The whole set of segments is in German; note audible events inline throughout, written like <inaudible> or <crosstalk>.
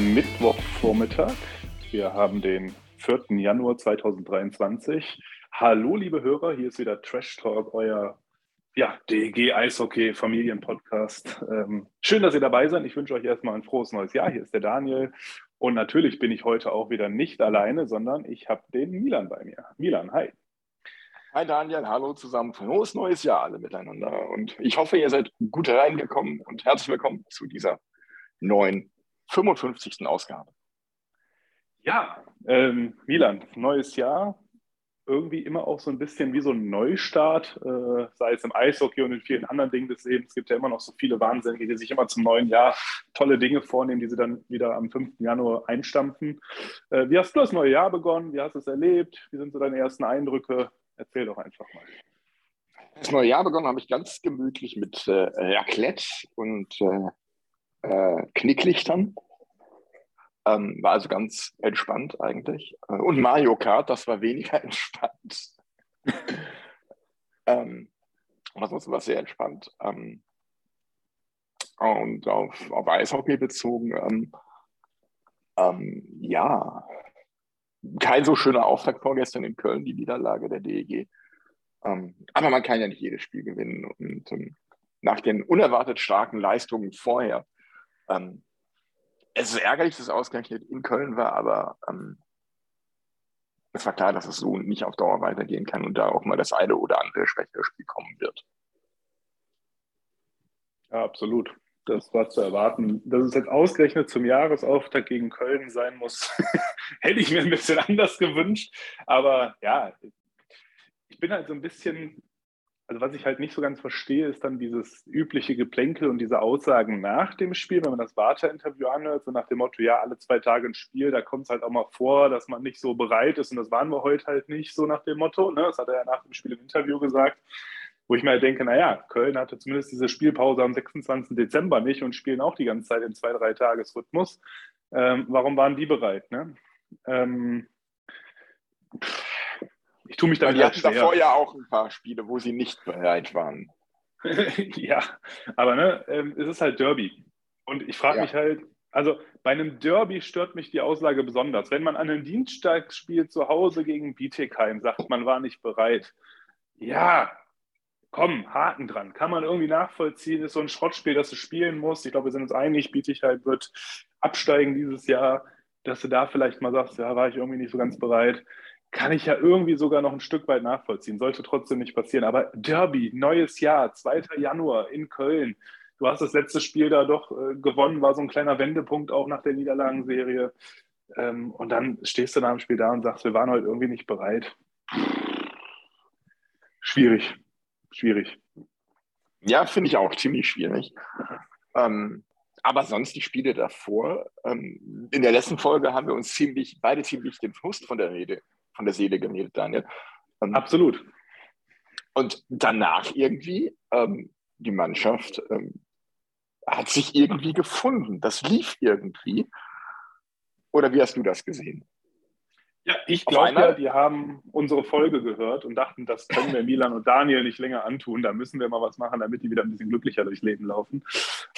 Mittwochvormittag. Wir haben den 4. Januar 2023. Hallo, liebe Hörer, hier ist wieder Trash Talk, euer ja, DEG Eishockey Familienpodcast. Ähm, schön, dass ihr dabei seid. Ich wünsche euch erstmal ein frohes neues Jahr. Hier ist der Daniel. Und natürlich bin ich heute auch wieder nicht alleine, sondern ich habe den Milan bei mir. Milan, hi. Hi Daniel, hallo zusammen. Frohes neues Jahr alle miteinander. Und ich hoffe, ihr seid gut reingekommen und herzlich willkommen zu dieser neuen 55. Ausgabe. Ja, ähm, Milan, neues Jahr. Irgendwie immer auch so ein bisschen wie so ein Neustart, äh, sei es im Eishockey und in vielen anderen Dingen des Lebens. Es gibt ja immer noch so viele Wahnsinnige, die sich immer zum neuen Jahr tolle Dinge vornehmen, die sie dann wieder am 5. Januar einstampfen. Äh, wie hast du das neue Jahr begonnen? Wie hast du es erlebt? Wie sind so deine ersten Eindrücke? Erzähl doch einfach mal. Das neue Jahr begonnen habe ich ganz gemütlich mit äh, Raclette und äh, äh, Knicklichtern. Ähm, war also ganz entspannt eigentlich. Äh, Und Mario Kart, das war weniger <laughs> entspannt. ähm, ansonsten war es sehr entspannt. Ähm, und auf, auf Eishockey bezogen, ähm, ähm, ja, kein so schöner Auftakt vorgestern in Köln, die Niederlage der DEG. Ähm, aber man kann ja nicht jedes Spiel gewinnen. Und ähm, nach den unerwartet starken Leistungen vorher, ähm, es ist ärgerlich, dass es ausgerechnet in Köln war, aber ähm, es war klar, dass es so nicht auf Dauer weitergehen kann und da auch mal das eine oder andere schwächere Spiel kommen wird. Ja, absolut. Das war zu erwarten. Dass es jetzt ausgerechnet zum Jahresauftakt gegen Köln sein muss, <laughs> hätte ich mir ein bisschen <laughs> anders gewünscht. Aber ja, ich bin halt so ein bisschen, also was ich halt nicht so ganz verstehe, ist dann dieses übliche Geplänkel und diese Aussagen nach dem Spiel, wenn man das Warter-Interview anhört, so nach dem Motto, ja, alle zwei Tage ein Spiel, da kommt es halt auch mal vor, dass man nicht so bereit ist und das waren wir heute halt nicht, so nach dem Motto. Ne? Das hat er ja nach dem Spiel im Interview gesagt wo ich mir halt denke, naja, Köln hatte zumindest diese Spielpause am 26. Dezember nicht und spielen auch die ganze Zeit im zwei, drei Tagesrhythmus. Ähm, warum waren die bereit? Ne? Ähm, ich tue mich da Weil die wieder hatten davor ja auch ein paar Spiele, wo sie nicht bereit waren. <laughs> ja, aber ne, ähm, es ist halt Derby. Und ich frage Ja. mich halt, also bei einem Derby stört mich die Aussage besonders. Wenn man an einem Dienstagsspiel zu Hause gegen Bietigheim sagt, man war nicht bereit. Ja, komm, Haken dran. Kann man irgendwie nachvollziehen. Ist so ein Schrottspiel, das du spielen musst. Ich glaube, wir sind uns einig, Bietigheim wird absteigen dieses Jahr. Dass du da vielleicht mal sagst, ja, war ich irgendwie nicht so ganz bereit. Kann ich ja irgendwie sogar noch ein Stück weit nachvollziehen. Sollte trotzdem nicht passieren. Aber Derby, neues Jahr, 2. Januar in Köln. Du hast das letzte Spiel da doch äh, gewonnen, war so ein kleiner Wendepunkt auch nach der Niederlagenserie. Ähm, und dann stehst du nach dem Spiel da und sagst, wir waren heute irgendwie nicht bereit. Schwierig. Schwierig. Ja, finde ich auch ziemlich schwierig. Ähm, aber sonst die Spiele davor. Ähm, in der letzten Folge haben wir uns ziemlich, beide ziemlich den Frust von der Rede, von der Seele geredet, Daniel. Ähm, Absolut. Und danach irgendwie, ähm, die Mannschaft ähm, hat sich irgendwie gefunden. Das lief irgendwie. Oder wie hast du das gesehen? Ja, ich glaube ja, die haben unsere Folge gehört und dachten, das können wir Milan und Daniel nicht länger antun. Da müssen wir mal was machen, damit die wieder ein bisschen glücklicher durchs Leben laufen.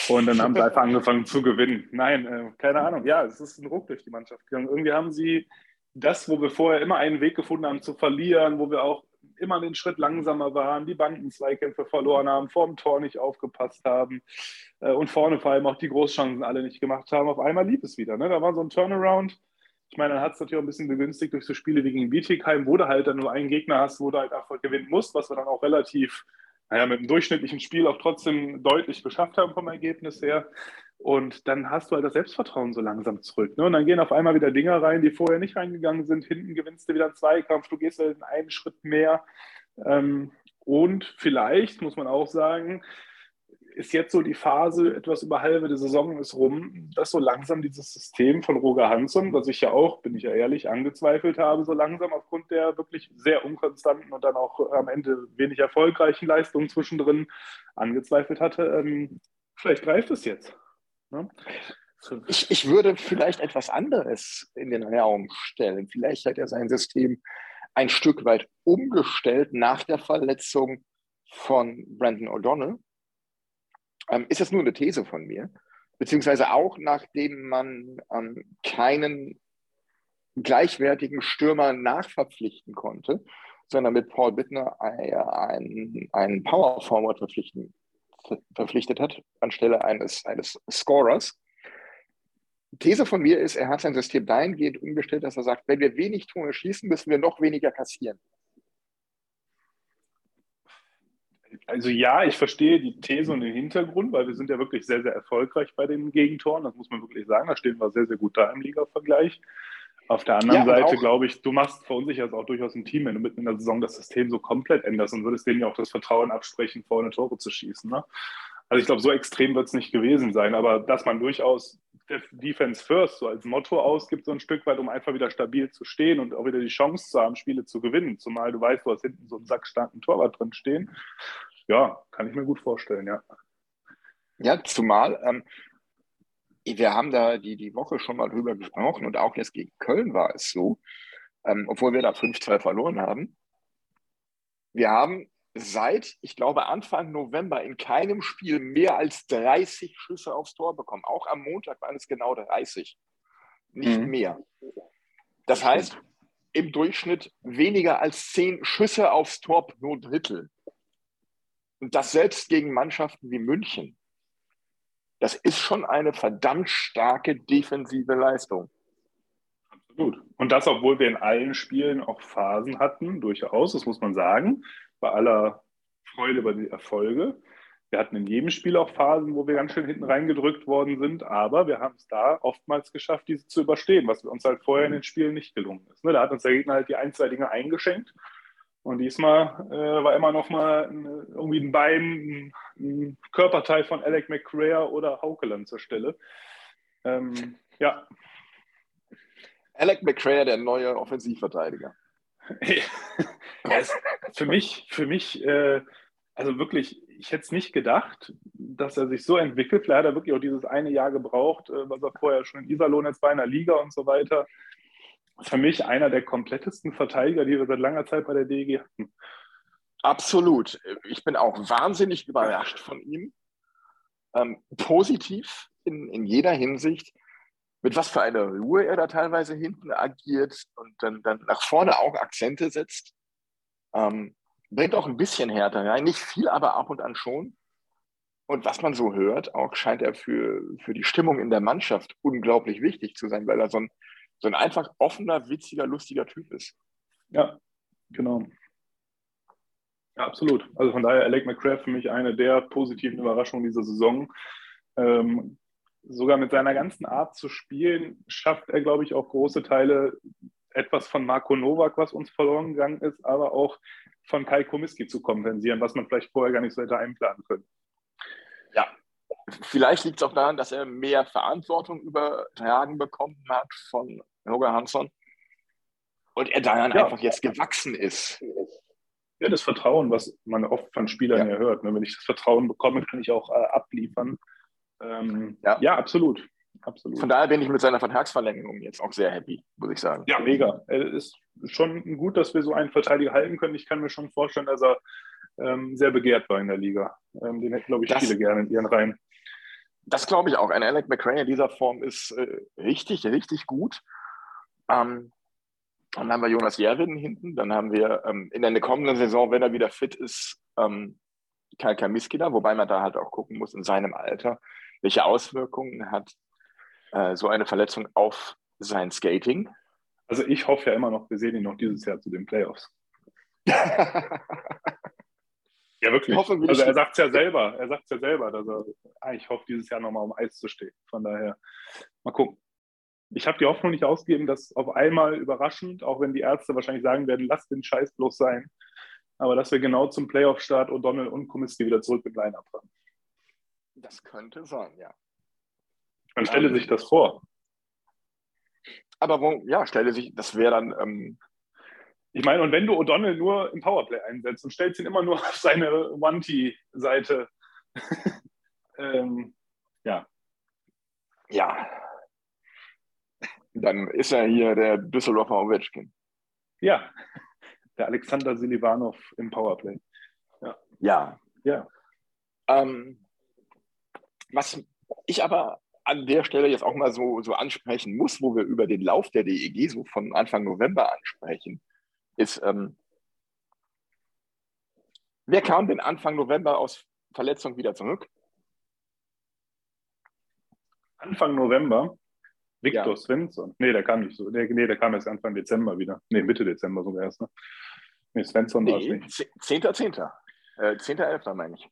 Und dann haben sie <laughs> einfach angefangen zu gewinnen. Nein, äh, keine Ahnung. Ja, es ist ein Ruck durch die Mannschaft gegangen. Irgendwie haben sie das, wo wir vorher immer einen Weg gefunden haben zu verlieren, wo wir auch immer einen Schritt langsamer waren, die Bandenzweikämpfe verloren haben, vorm Tor nicht aufgepasst haben äh, und vorne vor allem auch die Großchancen alle nicht gemacht haben. Auf einmal lief es wieder. Ne? Da war so ein Turnaround. Ich meine, dann hat es natürlich auch ein bisschen begünstigt durch so Spiele wie gegen Bietigheim, wo du halt dann nur einen Gegner hast, wo du halt einfach gewinnen musst, was wir dann auch relativ naja, mit einem durchschnittlichen Spiel auch trotzdem deutlich geschafft haben vom Ergebnis her. Und dann hast du halt das Selbstvertrauen so langsam zurück. Ne? Und dann gehen auf einmal wieder Dinger rein, die vorher nicht reingegangen sind. Hinten gewinnst du wieder einen Zweikampf, du gehst halt einen Schritt mehr. Ähm, und vielleicht, muss man auch sagen, ist jetzt so die Phase, etwas über halbe der Saison ist rum, dass so langsam dieses System von Roger Hansson, was ich ja auch, bin ich ja ehrlich, angezweifelt habe, so langsam aufgrund der wirklich sehr unkonstanten und dann auch am Ende wenig erfolgreichen Leistungen zwischendrin angezweifelt hatte. Ähm, vielleicht greift es jetzt. Ne? Ich, ich würde vielleicht etwas anderes in den Raum stellen. Vielleicht hat er sein System ein Stück weit umgestellt nach der Verletzung von Brandon O'Donnell ähm, ist das nur eine These von mir? Beziehungsweise auch nachdem man ähm, keinen gleichwertigen Stürmer nachverpflichten konnte, sondern mit Paul Bittner einen, einen Power Forward verpflichten, verpflichtet hat, anstelle eines, eines Scorers. These von mir ist, er hat sein System dahingehend umgestellt, dass er sagt, wenn wir wenig Tore schießen, müssen wir noch weniger kassieren. Also ja, ich verstehe die These und den Hintergrund, weil wir sind ja wirklich sehr, sehr erfolgreich bei den Gegentoren. Das muss man wirklich sagen. Da stehen wir sehr, sehr gut da im Liga-Vergleich. Auf der anderen ja, Seite glaube ich, du machst verunsichert auch durchaus ein Team, wenn du mitten in der Saison das System so komplett änderst und würdest denen ja auch das Vertrauen absprechen, vorne Tore zu schießen. Ne? Also ich glaube, so extrem wird es nicht gewesen sein, aber dass man durchaus Defense First so als Motto ausgibt, so ein Stück weit, um einfach wieder stabil zu stehen und auch wieder die Chance zu haben, Spiele zu gewinnen. Zumal du weißt, du hast hinten so einen sackstarken Torwart drin stehen. Ja, kann ich mir gut vorstellen, ja. Ja, zumal ähm, wir haben da die, die Woche schon mal drüber gesprochen und auch jetzt gegen Köln war es so, ähm, obwohl wir da 5-2 verloren haben. Wir haben seit, ich glaube, Anfang November in keinem Spiel mehr als 30 Schüsse aufs Tor bekommen. Auch am Montag waren es genau 30. Nicht mhm. mehr. Das heißt, im Durchschnitt weniger als 10 Schüsse aufs Tor pro Drittel. Und das selbst gegen Mannschaften wie München. Das ist schon eine verdammt starke defensive Leistung. Absolut. Und das, obwohl wir in allen Spielen auch Phasen hatten, durchaus, das muss man sagen, bei aller Freude über die Erfolge. Wir hatten in jedem Spiel auch Phasen, wo wir ganz schön hinten reingedrückt worden sind, aber wir haben es da oftmals geschafft, diese zu überstehen, was uns halt vorher in den Spielen nicht gelungen ist. Ne? Da hat uns der Gegner halt die ein, zwei Dinge eingeschenkt und diesmal äh, war immer noch mal ein, irgendwie ein Bein, ein, ein, Körperteil von Alec McCrea oder Haukeland zur Stelle. Ähm, ja. Alec McCrea, der neue Offensivverteidiger. <laughs> für mich, für mich, äh, also wirklich, ich hätte es nicht gedacht, dass er sich so entwickelt. Vielleicht hat er wirklich auch dieses eine Jahr gebraucht, äh, was er vorher schon in Iserlohn jetzt bei einer Liga und so weiter für mich einer der komplettesten Verteidiger, die wir seit langer Zeit bei der DEG hatten. Absolut. Ich bin auch wahnsinnig überrascht von ihm. Ähm, positiv in, in jeder Hinsicht. Mit was für einer Ruhe er da teilweise hinten agiert und dann, dann nach vorne auch Akzente setzt. Ähm, bringt auch ein bisschen Härte rein. Nicht viel, aber ab und an schon. Und was man so hört, auch scheint er für, für die Stimmung in der Mannschaft unglaublich wichtig zu sein, weil er so ein, so ein einfach offener, witziger, lustiger Typ ist. Ja, genau. Ja, absolut. Also von daher Alec McCraft für mich eine der positiven Überraschungen dieser Saison. Ähm, sogar mit seiner ganzen Art zu spielen, schafft er, glaube ich, auch große Teile etwas von Marco Novak, was uns verloren gegangen ist, aber auch von Kai Komiski zu kompensieren, was man vielleicht vorher gar nicht so hätte einplanen können. Ja, vielleicht liegt es auch daran, dass er mehr Verantwortung übertragen bekommen hat von Roger Hansson. Und er daran ja. einfach jetzt gewachsen ist. Ja, das Vertrauen, was man oft von Spielern ja, hört. Ne? Wenn ich das Vertrauen bekomme, kann ich auch äh, abliefern. Ähm, ja. ja, absolut. Absolut. Von daher bin ich mit seiner Vertragsverlängerung jetzt auch sehr happy, muss ich sagen. Ja, mega. Es ist schon gut, dass wir so einen Verteidiger halten können. Ich kann mir schon vorstellen, dass er ähm, sehr begehrt war in der Liga. Ähm, den hätten, glaube ich, das, viele gerne in ihren Reihen. Das glaube ich auch. Ein Alec McRae in dieser Form ist äh, richtig, richtig gut. Ähm, dann haben wir Jonas Jerwin hinten. Dann haben wir ähm, in der kommenden Saison, wenn er wieder fit ist, ähm, Kai Kamiskida, wobei man da halt auch gucken muss in seinem Alter, welche Auswirkungen hat äh, so eine Verletzung auf sein Skating. Also ich hoffe ja immer noch, wir sehen ihn noch dieses Jahr zu den Playoffs. <laughs> Ja, wirklich. Hoffen also er sagt es ja selber, er sagt ja selber, dass er eigentlich hofft, dieses Jahr nochmal um Eis zu stehen. Von daher, mal gucken. Ich habe die Hoffnung nicht ausgegeben, dass auf einmal überraschend, auch wenn die Ärzte wahrscheinlich sagen werden, lasst den Scheiß bloß sein, aber dass wir genau zum Playoff-Start O'Donnell und Komiski wieder zurück mit Line-Up haben. Das könnte sein, ja. Man stelle sich das vor. Aber wo, ja, stelle sich, das wäre dann, ähm, Ich meine, und wenn du O'Donnell nur im Powerplay einsetzt und stellst ihn immer nur <laughs> auf seine One-T-Seite, <laughs> ähm, ja, ja. Dann ist er hier der Düsseldorfer Ovechkin. ja, der Alexander Silivanov im Powerplay. Ja. Ja. Ähm, was ich aber an der Stelle jetzt auch mal so, so ansprechen muss, wo wir über den Lauf der DEG so von Anfang November ansprechen, ist, ähm, wer kam denn Anfang November aus Verletzung wieder zurück? Anfang November, Victor Ja. Svensson. Nee, der kam nicht so. Der, nee, der kam erst Anfang Dezember wieder. Nee, Mitte Dezember sogar erst. Ne? Nee, Svensson war es Nee, nicht. 10.10. Äh, 10.11. meine ich.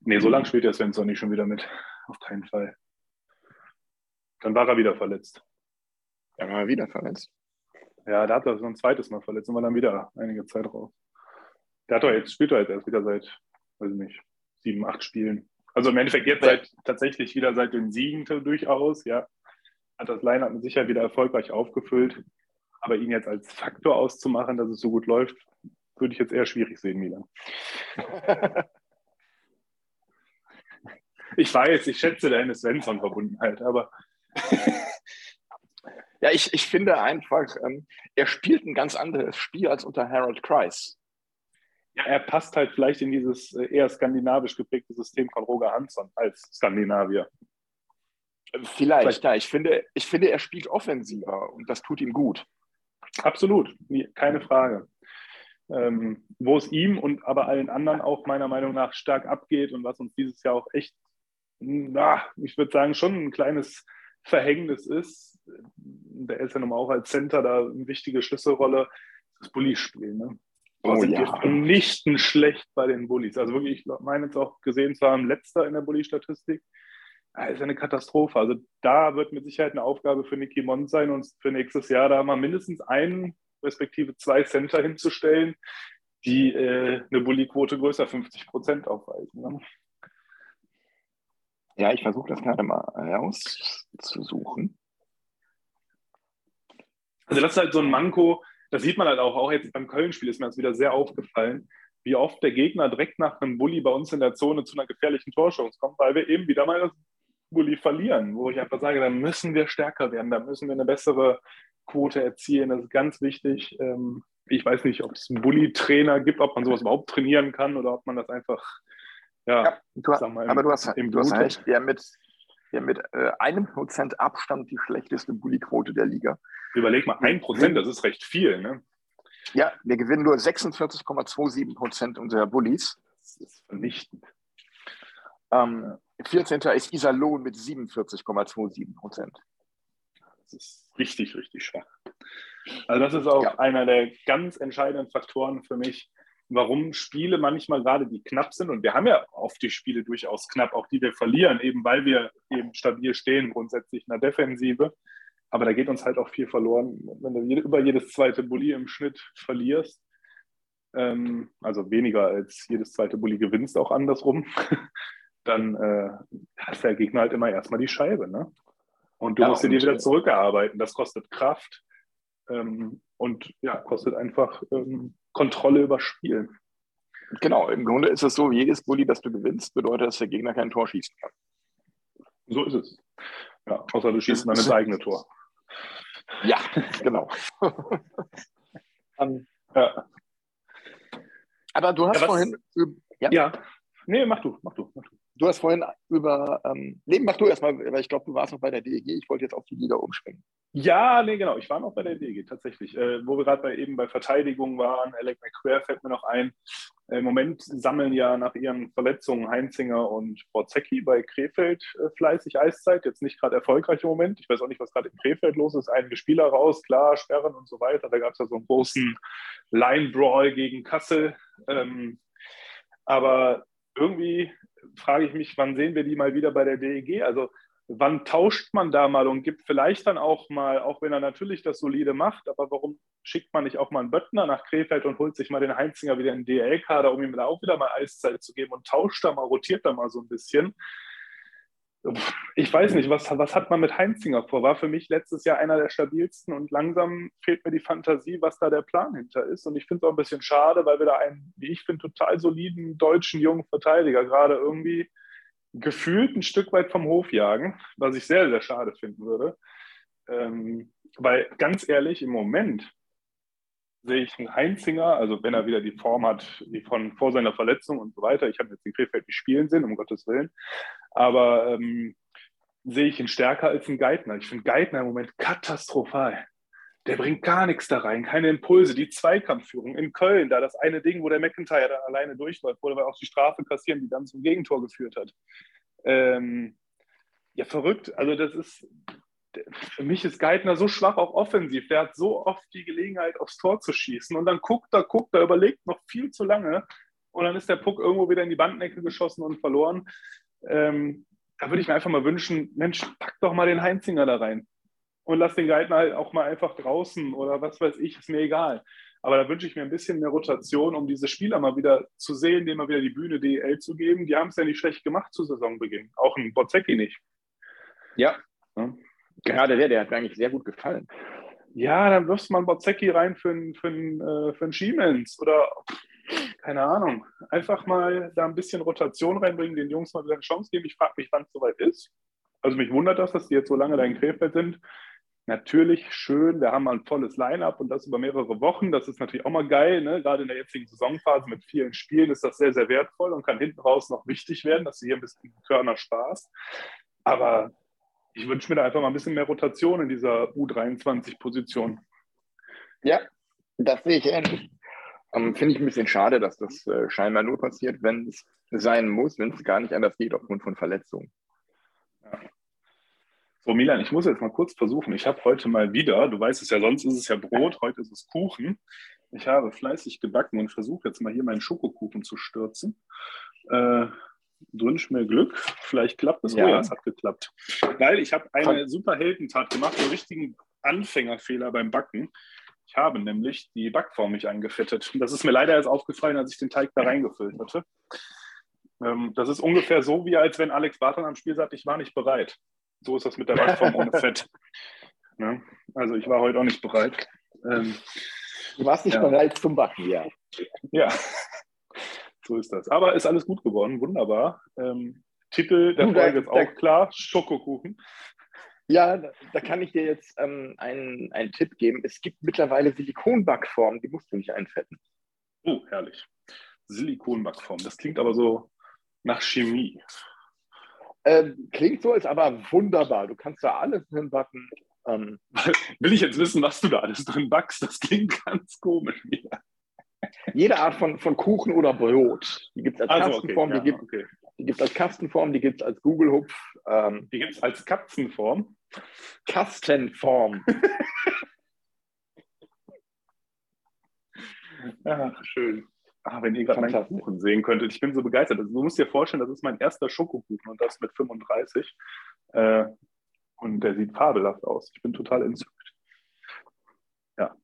Nee, so lange spielt der Svensson nicht schon wieder mit. Auf keinen Fall. Dann war er wieder verletzt. Da war er wieder verletzt. Ja, da hat er so ein zweites Mal verletzt und war dann wieder einige Zeit raus. Der hat doch jetzt, spielt doch jetzt erst wieder seit, weiß ich nicht, sieben, acht Spielen. Also im Endeffekt jetzt seit, tatsächlich wieder seit den Siegen durchaus, ja. Hat das Line-Up Sicherheit wieder erfolgreich aufgefüllt. Aber ihn jetzt als Faktor auszumachen, dass es so gut läuft, würde ich jetzt eher schwierig sehen, Milan. <laughs> Ich weiß, ich schätze deine Svensson-Verbundenheit, aber <laughs> Ja, ich, ich finde einfach, ähm, er spielt ein ganz anderes Spiel als unter Harold Kreis. ja, er passt halt vielleicht in dieses äh, eher skandinavisch geprägte System von Roger Hansson als Skandinavier. Vielleicht, Vielleicht- ja. Ich finde, ich finde, er spielt offensiver und das tut ihm gut. Absolut, keine Frage. Ähm, wo es ihm und aber allen anderen auch meiner Meinung nach stark abgeht und was uns dieses Jahr auch echt, na, ich würde sagen, schon ein kleines Verhängnis ist. Der ist ja nun mal auch als Center da eine wichtige Schlüsselrolle, das Bulli-Spiel. Ne? Oh sind ja. wir vernichtend schlecht bei den Bullies. Also wirklich, ich meine jetzt auch gesehen zu haben, letzter in der Bulli-Statistik. Das ist eine Katastrophe. Also da wird mit Sicherheit eine Aufgabe für Nicky Mond sein, uns für nächstes Jahr da mal mindestens einen, respektive zwei Center hinzustellen, die äh, eine Bulli-Quote größer 50 Prozent aufweisen. Ne? Ja, ich versuche das gerade mal rauszusuchen. Also das ist halt so ein Manko, das sieht man halt auch, auch jetzt beim Köln-Spiel ist mir das wieder sehr aufgefallen, wie oft der Gegner direkt nach einem Bulli bei uns in der Zone zu einer gefährlichen Torschance kommt, weil wir eben wieder mal das Bulli verlieren, wo ich einfach sage, da müssen wir stärker werden, da müssen wir eine bessere Quote erzielen, das ist ganz wichtig. Ähm, Ich weiß nicht, ob es einen Bulli-Trainer gibt, ob man sowas überhaupt trainieren kann oder ob man das einfach, ja, Ja, du, mal, im- aber du hast, im du hast Blut recht, der mit, der mit äh, einem Prozent Abstand die schlechteste Bulli-Quote der Liga. Überleg mal, ein Prozent, das ist recht viel, ne? Ja, wir gewinnen nur 46,27 Prozent unserer Bullies. Das ist vernichtend. Ähm, 14. ist Iserlohn mit 47,27 Prozent. Das ist richtig, richtig schwach. Also das ist auch Ja. einer der ganz entscheidenden Faktoren für mich, warum Spiele manchmal gerade die knapp sind. Und wir haben ja oft die Spiele durchaus knapp, auch die wir verlieren, eben weil wir eben stabil stehen, grundsätzlich in der Defensive. Aber da geht uns halt auch viel verloren, wenn du über jedes zweite Bulli im Schnitt verlierst. Ähm, also weniger als jedes zweite Bulli gewinnst, auch andersrum. <laughs> Dann äh, hat der Gegner halt immer erstmal die Scheibe. Ne? Und du Ja, musst sie dir und, wieder äh, zurückerarbeiten. Das kostet Kraft ähm, und ja, kostet einfach ähm, Kontrolle über Spiel. Genau, im Grunde ist es so, jedes Bulli, das du gewinnst, bedeutet, dass der Gegner kein Tor schießen kann. So ist es. Ja, außer du schießt dann ins eigene Tor. Ja, genau. Ähm, Ja. aber du hast Ja, vorhin ja, ja. Nee, mach du, mach du, mach du. du hast vorhin über ähm, nee, mach du erstmal, weil ich glaube, du warst noch bei der DEG. Ich wollte jetzt auf die Liga umspringen. Ja, nee, genau. Ich war noch bei der DG tatsächlich. Äh, wo wir gerade bei, eben bei Verteidigung waren, Alec McQuare fällt mir noch ein. Äh, Im Moment sammeln ja nach ihren Verletzungen Heinzinger und Borzecki bei Krefeld äh, fleißig Eiszeit. Jetzt nicht gerade erfolgreich im Moment. Ich weiß auch nicht, was gerade in Krefeld los ist. Einige Spieler raus, klar, Sperren und so weiter. Da gab es ja so einen großen Line-Brawl gegen Kassel. Ähm, Aber irgendwie frage ich mich, wann sehen wir die mal wieder bei der DEG? Also wann tauscht man da mal und gibt vielleicht dann auch mal, auch wenn er natürlich das solide macht, aber warum schickt man nicht auch mal einen Böttner nach Krefeld und holt sich mal den Heinzinger wieder in den DL-Kader, um ihm da auch wieder mal Eiszeit zu geben und tauscht da mal, rotiert da mal so ein bisschen? Ich weiß nicht, was, was hat man mit Heinzinger vor? War für mich letztes Jahr einer der stabilsten und langsam fehlt mir die Fantasie, was da der Plan hinter ist. Und ich finde es auch ein bisschen schade, weil wir da einen, wie ich finde, total soliden deutschen jungen Verteidiger gerade irgendwie gefühlt ein Stück weit vom Hof jagen, was ich sehr, sehr schade finden würde. Ähm, weil ganz ehrlich, im Moment sehe ich einen Heinzinger, also wenn er wieder die Form hat, wie von vor seiner Verletzung und so weiter. Ich habe jetzt den Krefeld nicht spielen sehen, um Gottes Willen. Aber ähm, sehe ich ihn stärker als einen Geithner. Ich finde Geithner im Moment katastrophal. Der bringt gar nichts da rein, keine Impulse. Die Zweikampfführung in Köln, da das eine Ding, wo der McIntyre dann alleine durchläuft, wo er auch die Strafe kassieren, die dann zum Gegentor geführt hat. Ähm, ja, verrückt. Also, das ist, für mich ist Geithner so schwach auch offensiv. Der hat so oft die Gelegenheit, aufs Tor zu schießen. Und dann guckt er, guckt er, überlegt noch viel zu lange. Und dann ist der Puck irgendwo wieder in die Bandnecke geschossen und verloren. Ähm, da würde ich mir einfach mal wünschen, Mensch, pack doch mal den Heinzinger da rein und lass den Geithner halt auch mal einfach draußen oder was weiß ich, ist mir egal. Aber da wünsche ich mir ein bisschen mehr Rotation, um diese Spieler mal wieder zu sehen, denen mal wieder die Bühne DL zu geben. Die haben es ja nicht schlecht gemacht zu Saisonbeginn. Auch ein Bozecki nicht. Ja. ja. Gerade der, der hat mir eigentlich sehr gut gefallen. Ja, dann wirfst du mal einen Bozecki rein für einen, für einen, äh, für einen Schiemens oder keine Ahnung. Einfach mal da ein bisschen Rotation reinbringen, den Jungs mal wieder eine Chance geben. Ich frage mich, wann es soweit ist. Also mich wundert das, dass die jetzt so lange da in Krefeld sind natürlich schön. Wir haben ein volles Line-up und das über mehrere Wochen. Das ist natürlich auch mal geil. Ne? Gerade in der jetzigen Saisonphase mit vielen Spielen ist das sehr, sehr wertvoll und kann hinten raus noch wichtig werden, dass sie hier ein bisschen Körner Spaß. Aber ich wünsche mir da einfach mal ein bisschen mehr Rotation in dieser U23-Position. Ja, das sehe ich ähnlich. Ähm, Finde ich ein bisschen schade, dass das äh, scheinbar nur passiert, wenn es sein muss, wenn es gar nicht anders geht aufgrund von Verletzungen. Ja. So, Milan, ich muss jetzt mal kurz versuchen. Ich habe heute mal wieder, du weißt es ja, sonst ist es ja Brot, heute ist es Kuchen. Ich habe fleißig gebacken und versuche jetzt mal hier meinen Schokokuchen zu stürzen. Äh, wünsche mir Glück. Vielleicht klappt es. Ja. Oh ja, es hat geklappt. Weil ich habe eine super Heldentat gemacht, einen richtigen Anfängerfehler beim Backen. Ich habe nämlich die Backform nicht eingefettet. Das ist mir leider erst aufgefallen, als ich den Teig da reingefüllt hatte. Ähm, das ist ungefähr so, wie als wenn Alex Barton am Spiel sagt, ich war nicht bereit. So ist das mit der Backform ohne Fett. <laughs> Ne? Also ich war heute auch nicht bereit. Ähm, du warst nicht ja. bereit zum Backen, ja. Ja, so ist das. Aber ist alles gut geworden, wunderbar. Ähm, Titel der Folge ist auch klar, Schokokuchen. Ja, da kann ich dir jetzt ähm, einen, einen Tipp geben. Es gibt mittlerweile Silikonbackformen, die musst du nicht einfetten. Oh, herrlich. Silikonbackform. Das klingt aber so nach Chemie. Ähm, klingt so, ist aber wunderbar. Du kannst da alles drin backen. Ähm, <laughs> Will ich jetzt wissen, was du da alles drin backst? Das klingt ganz komisch. Wieder. Jede Art von, von Kuchen oder Brot. Die gibt es als also, Kastenform, okay, die gibt okay. es als Kastenform, die gibt es als Google-Hupf. Ähm, die gibt es als Katzenform. Kastenform. <laughs> Ach, schön. Ah, wenn ihr gerade meinen Kuchen sehen könntet. Ich bin so begeistert. Also, du musst dir vorstellen, das ist mein erster Schokokuchen und das mit 35. Äh, und der sieht fabelhaft aus. Ich bin total entzückt. Ja.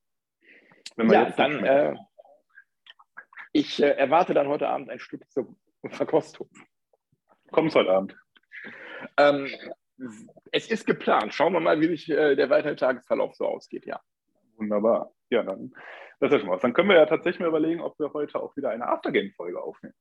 ja, dann, äh, ich äh, erwarte dann heute Abend ein Stück zur Verkostung. Kommst heute Abend? Ähm, es ist geplant. Schauen wir mal, wie sich äh, der weitere Tagesverlauf so ausgeht, ja. Wunderbar. Ja, dann das ist schon was. Dann können wir ja tatsächlich mal überlegen, ob wir heute auch wieder eine Aftergame-Folge aufnehmen.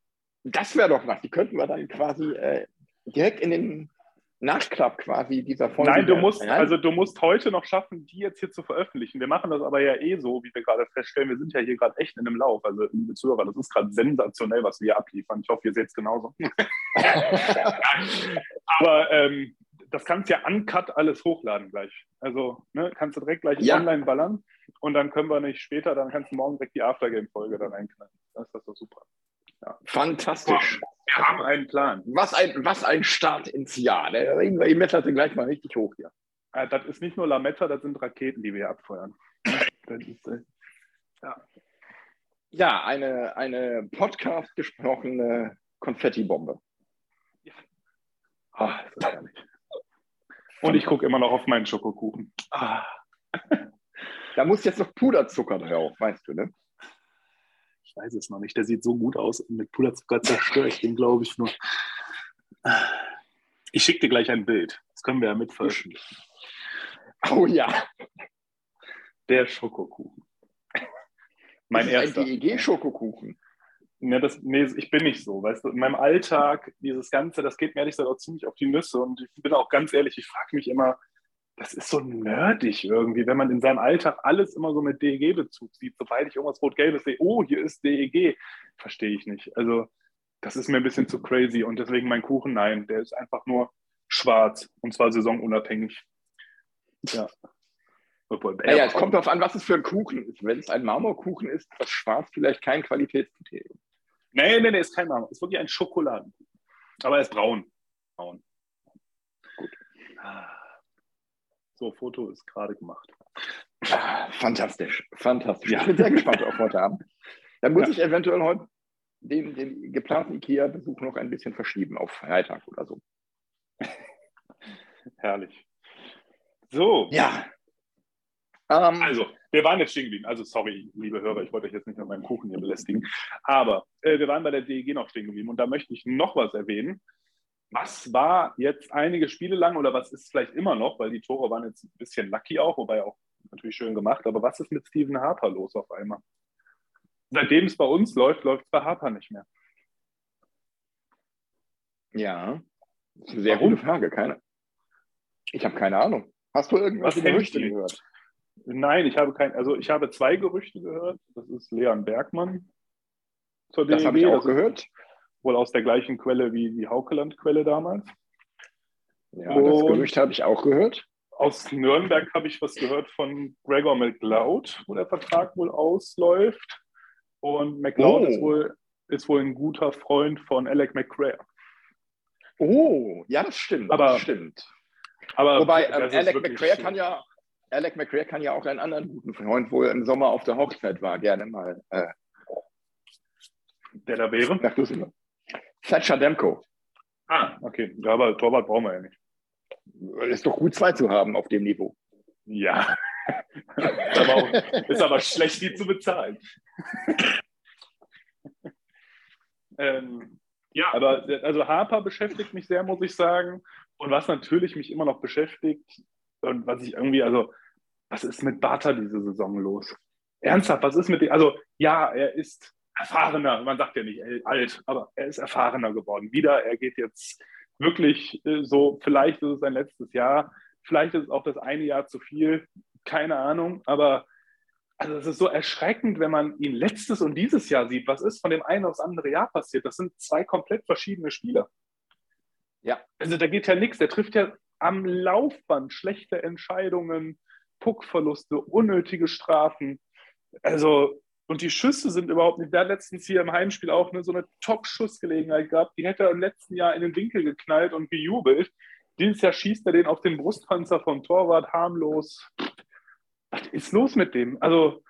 Das wäre doch was. Die könnten wir dann quasi äh, direkt in den Nachklapp quasi dieser Folge. Nein, du musst, also du musst heute noch schaffen, die jetzt hier zu veröffentlichen. Wir machen das aber ja eh so, wie wir gerade feststellen. Wir sind ja hier gerade echt in einem Lauf. Also, liebe Zuhörer, das ist gerade sensationell, was wir hier abliefern. Ich hoffe, ihr seht es genauso. <laughs> <laughs> aber ähm, das kannst du ja uncut alles hochladen gleich. Also ne, kannst du direkt gleich ja. online ballern und dann können wir nicht später, dann kannst du morgen direkt die Aftergame-Folge da reinknallen. Das ist doch super. Ja. Fantastisch. Wir haben einen Plan. Was ein, was ein Start ins Jahr. Da reden wir die Messlatte gleich mal richtig hoch hier. Ja, das ist nicht nur Lametta, das sind Raketen, die wir hier abfeuern. Ist, äh, ja. Ja, eine, eine Podcast gesprochene Konfetti-Bombe. Ah, das ist herrlich. Und ich gucke immer noch auf meinen Schokokuchen. Ah. Da muss jetzt noch Puderzucker drauf, weißt du, ne? Ich weiß es noch nicht. Der sieht so gut aus. Und mit Puderzucker zerstöre ich den, glaube ich, nur. Ich schicke dir gleich ein Bild. Das können wir ja mit veröffentlichen. Oh ja. Der Schokokuchen. Mein das erster. Ein DEG-Schokokuchen. Ja, das, nee, ich bin nicht so, weißt du. In meinem Alltag, dieses Ganze, das geht mir ehrlich gesagt auch ziemlich auf die Nüsse. Und ich bin auch ganz ehrlich, ich frage mich immer, das ist so nerdig irgendwie, wenn man in seinem Alltag alles immer so mit DEG-Bezug sieht. Sobald ich irgendwas Rot-Gelbes sehe, oh, hier ist DEG, verstehe ich nicht. Also, das ist mir ein bisschen zu crazy. Und deswegen mein Kuchen, nein, der ist einfach nur schwarz. Und zwar saisonunabhängig. Ja. Obwohl, naja, es kommt darauf an, was es für ein Kuchen ist. Wenn es ein Marmorkuchen ist, ist das schwarz vielleicht kein Qualitätskriterium. Nee, nee, nee, ist kein Marmor. Ist wirklich ein Schokoladenkuchen. Aber er ist braun. Braun. Gut. So, Foto ist gerade gemacht. Ah, fantastisch, fantastisch. Ja. Ich bin sehr gespannt auf heute Abend. Dann muss ja. ich eventuell heute den, den geplanten IKEA-Besuch noch ein bisschen verschieben auf Freitag oder so. <laughs> Herrlich. So. Ja. Um, also, wir waren jetzt stehen geblieben. Also, sorry, liebe Hörer, ich wollte euch jetzt nicht mit meinem Kuchen hier belästigen. Aber äh, wir waren bei der DEG noch stehen geblieben. Und da möchte ich noch was erwähnen. Was war jetzt einige Spiele lang oder was ist vielleicht immer noch, weil die Tore waren jetzt ein bisschen lucky auch, wobei auch natürlich schön gemacht. Aber was ist mit Steven Harper los auf einmal? Seitdem es bei uns läuft, läuft es bei Harper nicht mehr. Ja, sehr Warum? gute Frage. Keine, ich habe keine Ahnung. Hast du irgendwas Gerüchte gehört? Nein, ich habe kein, also ich habe zwei Gerüchte gehört. Das ist Leon Bergmann zur. Das habe ich auch das gehört. Wohl aus der gleichen Quelle wie die Haukeland-Quelle damals. Ja, Und das Gerücht habe ich auch gehört. Aus Nürnberg habe ich was gehört von Gregor McLeod, wo der Vertrag wohl ausläuft. Und McLeod oh. ist, wohl, ist wohl ein guter Freund von Alec McRae. Oh, ja, das stimmt. Aber, das stimmt. Aber Wobei ähm, Alec McRae kann ja Alec McRae kann ja auch einen anderen guten Freund, wo er im Sommer auf der Hochzeit war, gerne mal. Äh, der da wäre? Nach Düsseldorf. Thatcher Demko. Ah, okay. Aber Torwart brauchen wir ja nicht. Ist doch gut, zwei zu haben auf dem Niveau. Ja. <laughs> ist, aber auch, ist aber schlecht, die zu bezahlen. <laughs> ähm, ja, aber also Harper beschäftigt mich sehr, muss ich sagen. Und was natürlich mich immer noch beschäftigt, und was ich irgendwie, also, was ist mit Barter diese Saison los? Ernsthaft, was ist mit dem? Also, ja, er ist erfahrener, man sagt ja nicht alt, aber er ist erfahrener geworden. Wieder, er geht jetzt wirklich äh, so, vielleicht ist es sein letztes Jahr, vielleicht ist es auch das eine Jahr zu viel, keine Ahnung, aber also es ist so erschreckend, wenn man ihn letztes und dieses Jahr sieht. Was ist von dem einen aufs andere Jahr passiert? Das sind zwei komplett verschiedene Spieler. Ja. Also da geht ja nichts. Der trifft ja am Laufband schlechte Entscheidungen, Puckverluste, unnötige Strafen. Also, und die Schüsse sind überhaupt nicht. Der hat letztens hier im Heimspiel auch eine, so eine Top-Schussgelegenheit gehabt. Die hätte er im letzten Jahr in den Winkel geknallt und gejubelt. Dieses Jahr schießt er den auf den Brustpanzer vom Torwart harmlos. Was ist los mit dem? Also,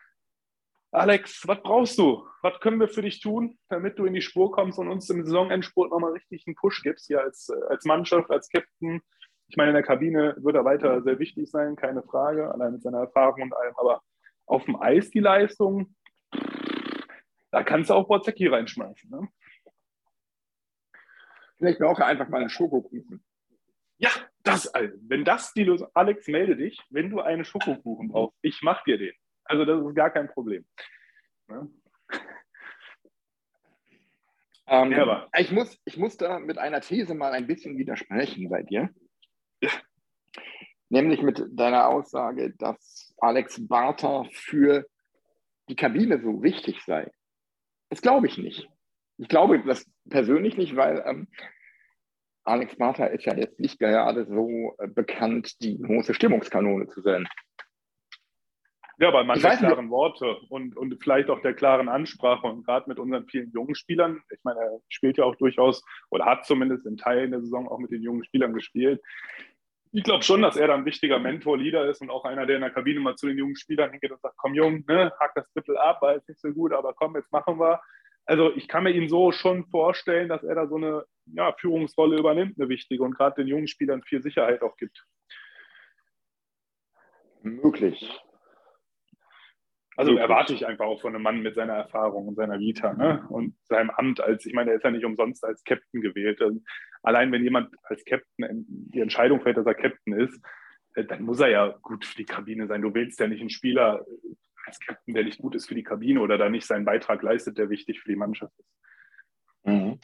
Alex, was brauchst du? Was können wir für dich tun, damit du in die Spur kommst und uns im Saisonendspurt nochmal richtig einen Push gibst, hier als, als Mannschaft, als Captain, ich meine, in der Kabine wird er weiter sehr wichtig sein, keine Frage, allein mit seiner Erfahrung und allem. Aber auf dem Eis die Leistung, da kannst du auch Borzecki reinschmeißen. Ne? Vielleicht brauche er einfach mal einen Schokokuchen. Ja, das, also, wenn das die Lösung, Alex, melde dich, wenn du einen Schokokuchen brauchst. Ich mache dir den. Also, das ist gar kein Problem. Ne? <laughs> Ähm, ja, ich, muss, ich muss da mit einer These mal ein bisschen widersprechen bei dir. Ja. Nämlich mit deiner Aussage, dass Alex Barter für die Kabine so wichtig sei. Das glaube ich nicht. Ich glaube das persönlich nicht, weil ähm, Alex Barter ist ja jetzt nicht gerade so äh, bekannt, die große Stimmungskanone zu sein. Ja, weil man der klaren Worte und, und vielleicht auch der klaren Ansprache und gerade mit unseren vielen jungen Spielern, ich meine, er spielt ja auch durchaus oder hat zumindest in Teilen der Saison auch mit den jungen Spielern gespielt. Ich glaube schon, dass er da ein wichtiger Mentor, Leader ist und auch einer, der in der Kabine mal zu den jungen Spielern hingeht und sagt, komm Jung, ne, hack das Drittel ab, war jetzt nicht so gut, aber komm, jetzt machen wir. Also ich kann mir ihn so schon vorstellen, dass er da so eine ja, Führungsrolle übernimmt, eine wichtige und gerade den jungen Spielern viel Sicherheit auch gibt. Möglich. Also erwarte ich einfach auch von einem Mann mit seiner Erfahrung und seiner Vita ne? und seinem Amt als, ich meine, er ist ja nicht umsonst als Captain gewählt. Also allein wenn jemand als Captain die Entscheidung fällt, dass er Captain ist, äh, dann muss er ja gut für die Kabine sein. Du willst ja nicht einen Spieler als Captain, der nicht gut ist für die Kabine oder da nicht seinen Beitrag leistet, der wichtig für die Mannschaft ist. Mhm.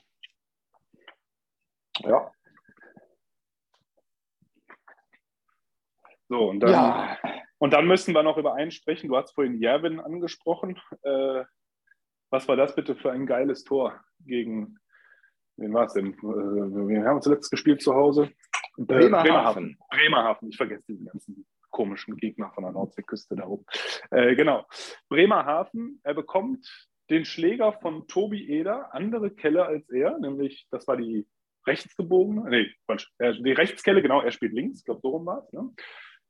Ja. So, und dann, ja. Und dann müssen wir noch über einen sprechen. Du hast vorhin Jervin angesprochen. Äh, was war das bitte für ein geiles Tor gegen, wen war es denn? Äh, wir haben zuletzt gespielt zu Hause. Bremerhaven. Bremerhaven. Bremerhaven. Ich vergesse diesen ganzen komischen Gegner von der Nordseeküste da oben. Äh, genau. Bremerhaven, er bekommt den Schläger von Tobi Eder, andere Kelle als er, nämlich das war die rechtsgebogene, nee, Quatsch, die Rechtskelle, genau, er spielt links, ich glaube, so rum war es. Ne?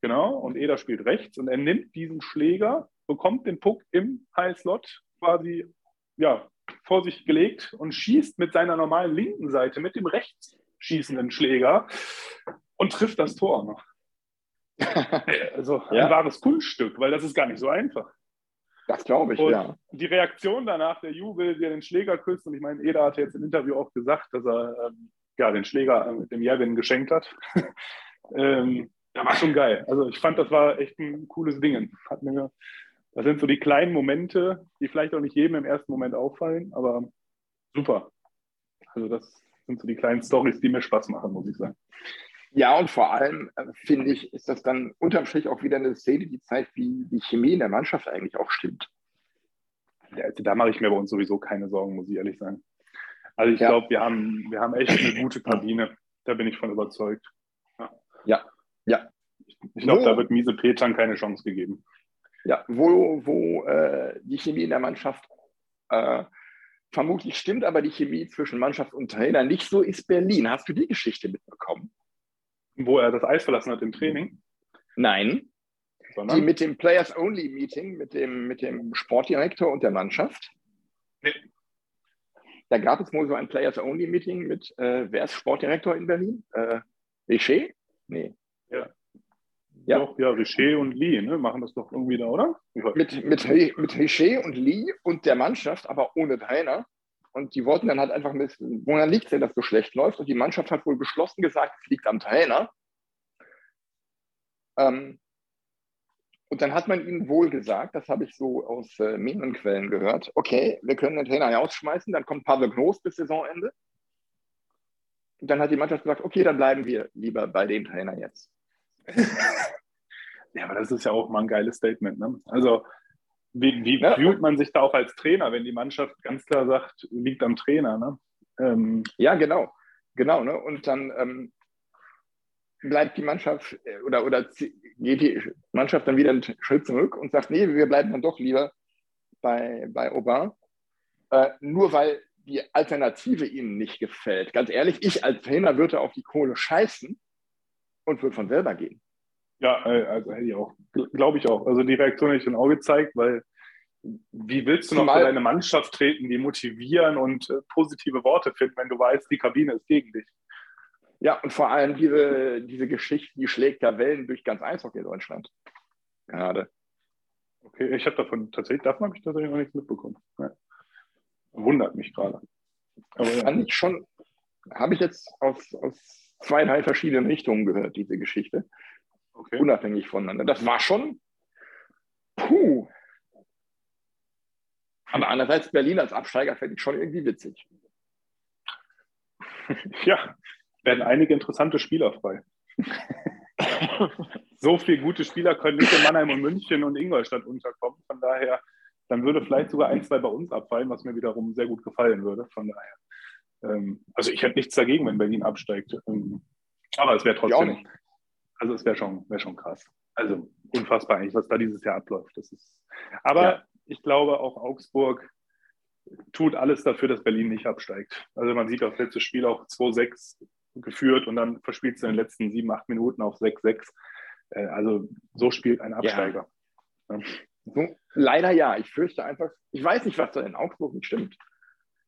Genau, und Eder spielt rechts und er nimmt diesen Schläger, bekommt den Puck im Highslot quasi ja, vor sich gelegt und schießt mit seiner normalen linken Seite mit dem rechts schießenden Schläger und trifft das Tor noch. <laughs> also ja. ein wahres Kunststück, weil das ist gar nicht so einfach. Das glaube ich, und ja. Die Reaktion danach, der Jubel, der den Schläger küsst, und ich meine, Eder hat jetzt im Interview auch gesagt, dass er ähm, ja, den Schläger äh, dem Jerwin geschenkt hat. <laughs> ähm, das war schon geil. Also ich fand, das war echt ein cooles Ding. Das sind so die kleinen Momente, die vielleicht auch nicht jedem im ersten Moment auffallen, aber super. Also das sind so die kleinen Stories, die mir Spaß machen, muss ich sagen. Ja, und vor allem äh, finde ich, ist das dann unterm Strich auch wieder eine Szene, die zeigt, wie die Chemie in der Mannschaft eigentlich auch stimmt. Ja, also da mache ich mir bei uns sowieso keine Sorgen, muss ich ehrlich sagen. Also ich ja. glaube, wir haben, wir haben echt eine gute Kabine. Da bin ich von überzeugt. Ja, ja. Ja. Ich glaube, da wird Miese Petern keine Chance gegeben. Ja, wo, wo äh, die Chemie in der Mannschaft äh, vermutlich stimmt, aber die Chemie zwischen Mannschaft und Trainer nicht so ist Berlin. Hast du die Geschichte mitbekommen? Wo er das Eis verlassen hat im Training? Nein. Sondern? Die mit dem Players-Only-Meeting mit dem, mit dem Sportdirektor und der Mannschaft? Nee. Da gab es wohl so ein Players-Only-Meeting mit, äh, wer ist Sportdirektor in Berlin? Äh, Richer? Nee. Ja. Ja. Doch, ja, Richer und Lee ne? machen das doch irgendwie da, oder? Mit, mit, mit Richer und Lee und der Mannschaft, aber ohne Trainer. Und die wollten dann halt einfach wissen, woran liegt es denn, dass so schlecht läuft? Und die Mannschaft hat wohl beschlossen gesagt, es liegt am Trainer. Ähm, und dann hat man ihnen wohl gesagt, das habe ich so aus äh, mehreren Quellen gehört, okay, wir können den Trainer rausschmeißen, dann kommt Pavel Groß bis Saisonende. Und dann hat die Mannschaft gesagt, okay, dann bleiben wir lieber bei dem Trainer jetzt. <laughs> ja, aber das ist ja auch mal ein geiles Statement. Ne? Also wie, wie ja. fühlt man sich da auch als Trainer, wenn die Mannschaft ganz klar sagt, liegt am Trainer? Ne? Ähm, ja, genau. Genau. Ne? Und dann ähm, bleibt die Mannschaft äh, oder, oder geht die Mannschaft dann wieder einen Schritt zurück und sagt, nee, wir bleiben dann doch lieber bei, bei Aubin. Äh, nur weil die Alternative ihnen nicht gefällt. Ganz ehrlich, ich als Trainer würde auf die Kohle scheißen und würde von selber gehen. Ja, äh, also hätte ich auch, glaube ich auch. Also die Reaktion hätte ich dann auch gezeigt, weil wie willst du noch für deine Mannschaft treten, die motivieren und äh, positive Worte finden, wenn du weißt, die Kabine ist gegen dich? Ja, und vor allem diese, diese Geschichte, die schlägt da Wellen durch ganz Eishockey Deutschland. Gerade. Okay, ich habe davon tatsächlich, davon habe ich tatsächlich noch nichts mitbekommen. Ja. Wundert mich gerade. Aber ja. Fand ich schon, habe ich jetzt aus, aus zwei, drei verschiedenen Richtungen gehört, diese Geschichte. Okay. Unabhängig voneinander. Das war schon, puh. Aber andererseits Berlin als Absteiger fände ich schon irgendwie witzig. <laughs> Ja, werden einige interessante Spieler frei. <laughs> so viele gute Spieler können nicht in Mannheim und München und Ingolstadt unterkommen. Von daher, dann würde vielleicht sogar ein, zwei bei uns abfallen, was mir wiederum sehr gut gefallen würde. Von daher, also ich hätte nichts dagegen, wenn Berlin absteigt. Ähm, aber es wäre trotzdem, also es wäre schon, wär schon krass. Also unfassbar eigentlich, was da dieses Jahr abläuft. Das ist, aber ja. ich glaube auch Augsburg tut alles dafür, dass Berlin nicht absteigt. Also man sieht das letzte Spiel auch 2-6 geführt und dann verspielst du in den letzten sieben, acht Minuten auf 6-6. Äh, also so spielt ein Absteiger. Ja. So, leider ja. Ich fürchte einfach, ich weiß nicht, was da in Augsburg nicht stimmt.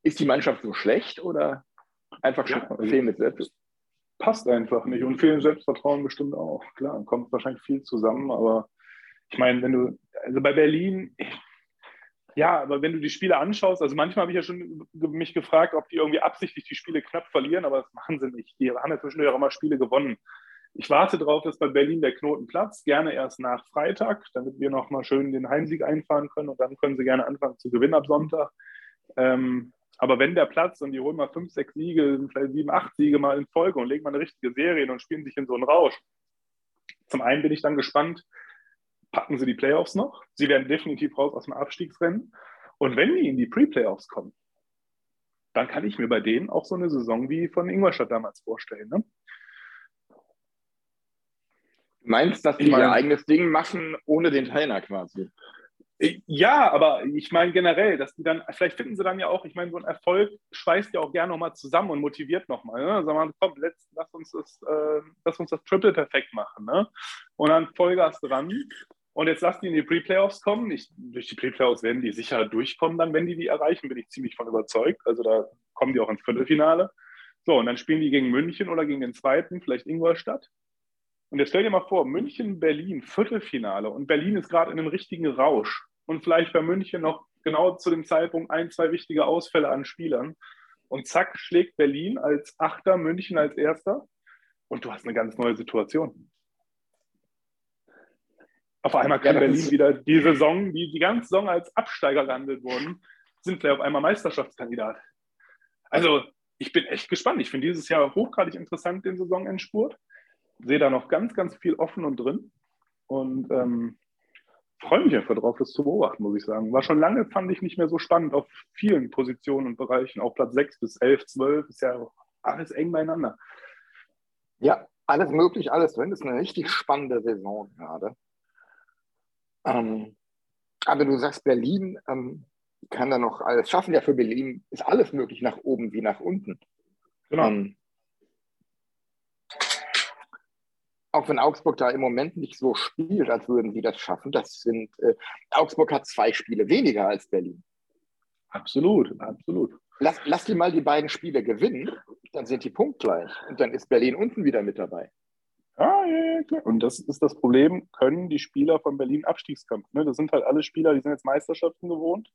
Ist die Mannschaft so schlecht oder einfach ja, also fehlend Selbst? Passt einfach nicht und fehlen Selbstvertrauen bestimmt auch. Klar, kommt wahrscheinlich viel zusammen, aber ich meine, wenn du, also bei Berlin, ja, aber wenn du die Spiele anschaust, also manchmal habe ich ja schon mich gefragt, ob die irgendwie absichtlich die Spiele knapp verlieren, aber das machen sie nicht. Die haben ja zwischendurch auch immer Spiele gewonnen. Ich warte darauf, dass bei Berlin der Knoten platzt, gerne erst nach Freitag, damit wir nochmal schön den Heimsieg einfahren können und dann können sie gerne anfangen zu gewinnen ab Sonntag. Ähm, aber wenn der Platz und die holen mal fünf, sechs Siege, vielleicht sieben, acht Siege mal in Folge und legen mal eine richtige Serie und spielen sich in so einen Rausch. Zum einen bin ich dann gespannt, packen sie die Playoffs noch. Sie werden definitiv raus aus dem Abstiegsrennen. Und wenn die in die Pre-Playoffs kommen, dann kann ich mir bei denen auch so eine Saison wie von Ingolstadt damals vorstellen. Ne? Du meinst, dass die ich mein, ihr eigenes Ding machen ohne den Trainer quasi? Äh, ja, aber ich meine generell, dass die dann, vielleicht finden sie dann ja auch, ich meine, so ein Erfolg schweißt ja auch gerne nochmal zusammen und motiviert nochmal. Ne? Sagen wir, komm, let's, lass, uns das, äh, lass uns das Triple perfekt machen. Ne? Und dann Vollgas dran. Und jetzt lass die in die Pre-Playoffs kommen. Ich, durch die Pre-Playoffs werden die sicher durchkommen, dann, wenn die die erreichen, bin ich ziemlich von überzeugt. Also da kommen die auch ins Viertelfinale. So, und dann spielen die gegen München oder gegen den zweiten, vielleicht Ingolstadt. Und jetzt stell dir mal vor, München, Berlin, Viertelfinale. Und Berlin ist gerade in einem richtigen Rausch. Und vielleicht bei München noch genau zu dem Zeitpunkt ein, zwei wichtige Ausfälle an Spielern. Und zack, schlägt Berlin als Achter, München als Erster. Und du hast eine ganz neue Situation. Auf einmal kann ja, Berlin wieder die Saison, die die ganze Saison als Absteiger gehandelt wurden, sind vielleicht auf einmal Meisterschaftskandidat. Also ich bin echt gespannt. Ich finde dieses Jahr hochgradig interessant, den Saisonendspurt. Sehe da noch ganz, ganz viel offen und drin. Und ähm, freue mich einfach drauf, das zu beobachten, muss ich sagen. War schon lange, fand ich, nicht mehr so spannend auf vielen Positionen und Bereichen. Auch Platz 6 bis 11, 12 ist ja alles eng beieinander. Ja, alles möglich, alles drin. Das ist eine richtig spannende Saison gerade. Ähm, aber du sagst, Berlin ähm, kann da noch alles schaffen. Ja, für Berlin ist alles möglich, nach oben wie nach unten. Genau. Ähm, auch wenn Augsburg da im Moment nicht so spielt, als würden sie das schaffen, das sind, äh, Augsburg hat zwei Spiele weniger als Berlin. Absolut, absolut. Lass, lass die mal die beiden Spiele gewinnen, dann sind die punktgleich und dann ist Berlin unten wieder mit dabei. Ah, ja, ja, klar. Und das ist das Problem, können die Spieler von Berlin Abstiegskampf. Ne? Das sind halt alle Spieler, die sind jetzt Meisterschaften gewohnt,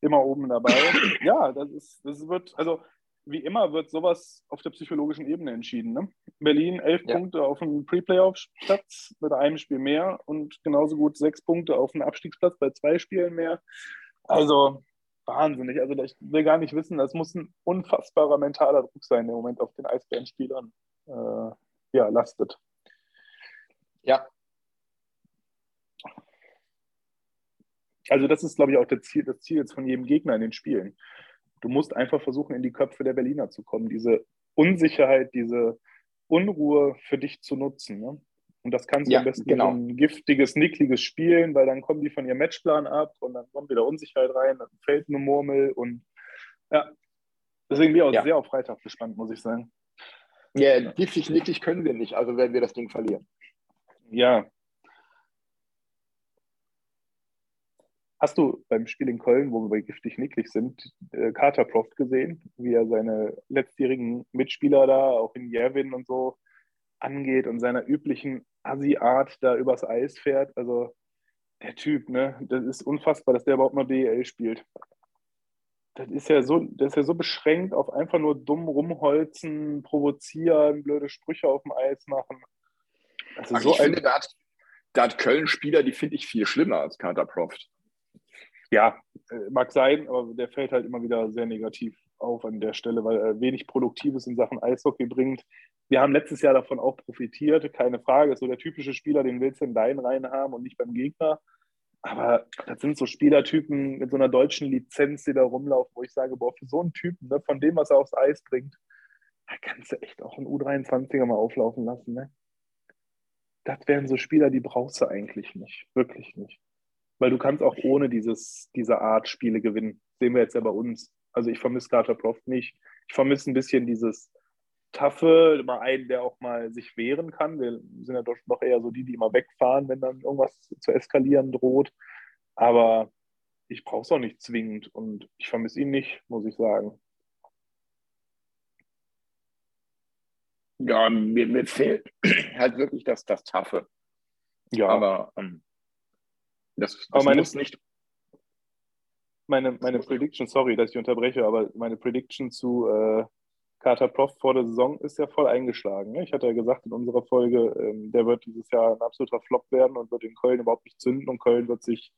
immer oben dabei. <coughs> ja, das ist, das wird, also wie immer wird sowas auf der psychologischen Ebene entschieden. Ne? Berlin elf ja. Punkte auf dem Pre-Playoff-Platz mit einem Spiel mehr und genauso gut sechs Punkte auf dem Abstiegsplatz bei zwei Spielen mehr. Also wahnsinnig. Also ich will gar nicht wissen, das muss ein unfassbarer mentaler Druck sein, der im Moment auf den Eisbären-Spielern äh, ja, lastet. Ja. Also das ist, glaube ich, auch das Ziel, das Ziel jetzt von jedem Gegner in den Spielen. Du musst einfach versuchen, in die Köpfe der Berliner zu kommen, diese Unsicherheit, diese Unruhe für dich zu nutzen. Ne? Und das kannst du ja, am besten genau. so ein giftiges, nickliges spielen, weil dann kommen die von ihrem Matchplan ab und dann kommt wieder Unsicherheit rein, dann fällt eine Murmel und ja. Deswegen bin ich auch ja. sehr auf Freitag gespannt, muss ich sagen. Ja, giftig nicklig können wir nicht, also werden wir das Ding verlieren. Ja. Hast du beim Spiel in Köln, wo wir bei giftig nicklig sind, äh, Carter Proft gesehen, wie er seine letztjährigen Mitspieler da, auch in Jerwin und so, angeht und seiner üblichen Assi-Art da übers Eis fährt? Also der Typ, ne? Das ist unfassbar, dass der überhaupt mal BEL spielt das ist ja so, das ist ja so beschränkt auf einfach nur dumm rumholzen, provozieren, blöde Sprüche auf dem Eis machen. Also so ich finde, da hat, da hat Köln Spieler, die finde ich viel schlimmer als Carter Proft. Ja, äh, mag sein, aber der fällt halt immer wieder sehr negativ auf an der Stelle, weil er wenig Produktives in Sachen Eishockey bringt. Wir haben letztes Jahr davon auch profitiert, keine Frage. Ist so der typische Spieler, den willst du in deinen Reihen haben und nicht beim Gegner. Aber das sind so Spielertypen mit so einer deutschen Lizenz, die da rumlaufen, wo ich sage, boah, für so einen Typen, ne, von dem, was er aufs Eis bringt, da kannst du echt auch einen U23er mal auflaufen lassen. Ne? Das wären so Spieler, die brauchst du eigentlich nicht. Wirklich nicht. Weil du kannst auch ohne dieses, diese Art Spiele gewinnen. Sehen wir jetzt ja bei uns. Also ich vermisse Carter Proft nicht. Ich vermisse ein bisschen dieses Taffe, mal einen, der auch mal sich wehren kann. Wir sind ja doch, doch eher so die, die immer wegfahren, wenn dann irgendwas zu eskalieren droht. Aber ich brauche es auch nicht zwingend und ich vermisse ihn nicht, muss ich sagen. Ja, mir, mir fehlt <clears throat> halt wirklich das, das Taffe. Ja, Aber ähm, das, das Aber meine- muss nicht. meine, meine Prediction, sorry, dass ich unterbreche, aber meine Prediction zu äh, Carter Prof vor der Saison ist ja voll eingeschlagen. Ne? Ich hatte ja gesagt in unserer Folge, ähm, der wird dieses Jahr ein absoluter Flop werden und wird in Köln überhaupt nicht zünden und Köln wird sich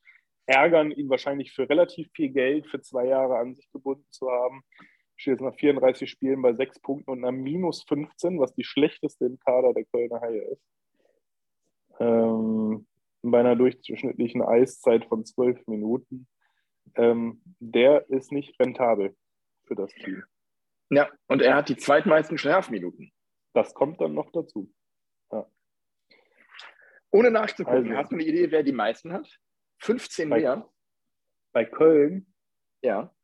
ärgern, ihn wahrscheinlich für relativ viel Geld für zwei Jahre an sich gebunden zu haben. Steht jetzt nach 34 Spielen bei sechs Punkten und einer minus 15, was die schlechteste im Kader der Kölner Haie ist. Ähm, bei einer durchschnittlichen Eiszeit von zwölf Minuten. Ähm, der ist nicht rentabel für das Team. Ja, und er hat die zweitmeisten Strafminuten. Das kommt dann noch dazu. Ohne nachzugucken, Also- hast du eine Idee, wer die meisten hat? 15 Bei- mehr? Bei Köln, Ja.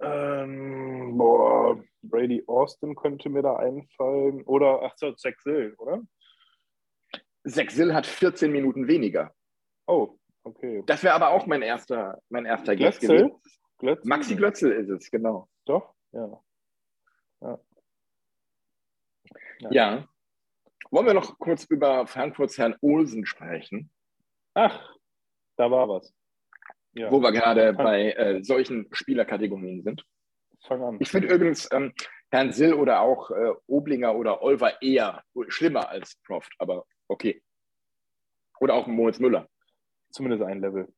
ähm, boah, Brady Austin könnte mir da einfallen. Oder, ach so, Zach Sill, oder? Sexil hat 14 Minuten weniger. Oh, okay. Das wäre aber auch mein erster, mein erster Guess Glötzel? gewesen. Glötzel? Maxi Glötzel ist es, genau. Doch, ja. Ja. Wollen wir noch kurz über Frankfurts Herrn Olsen sprechen, Ach, da war was. Ja, wo wir gerade bei äh, solchen Spielerkategorien sind. fang an. Ich finde übrigens ähm, Herrn Sill oder auch äh, Oblinger oder Olver eher schlimmer als Proft, aber okay. Oder auch Moritz Müller. Zumindest ein Level.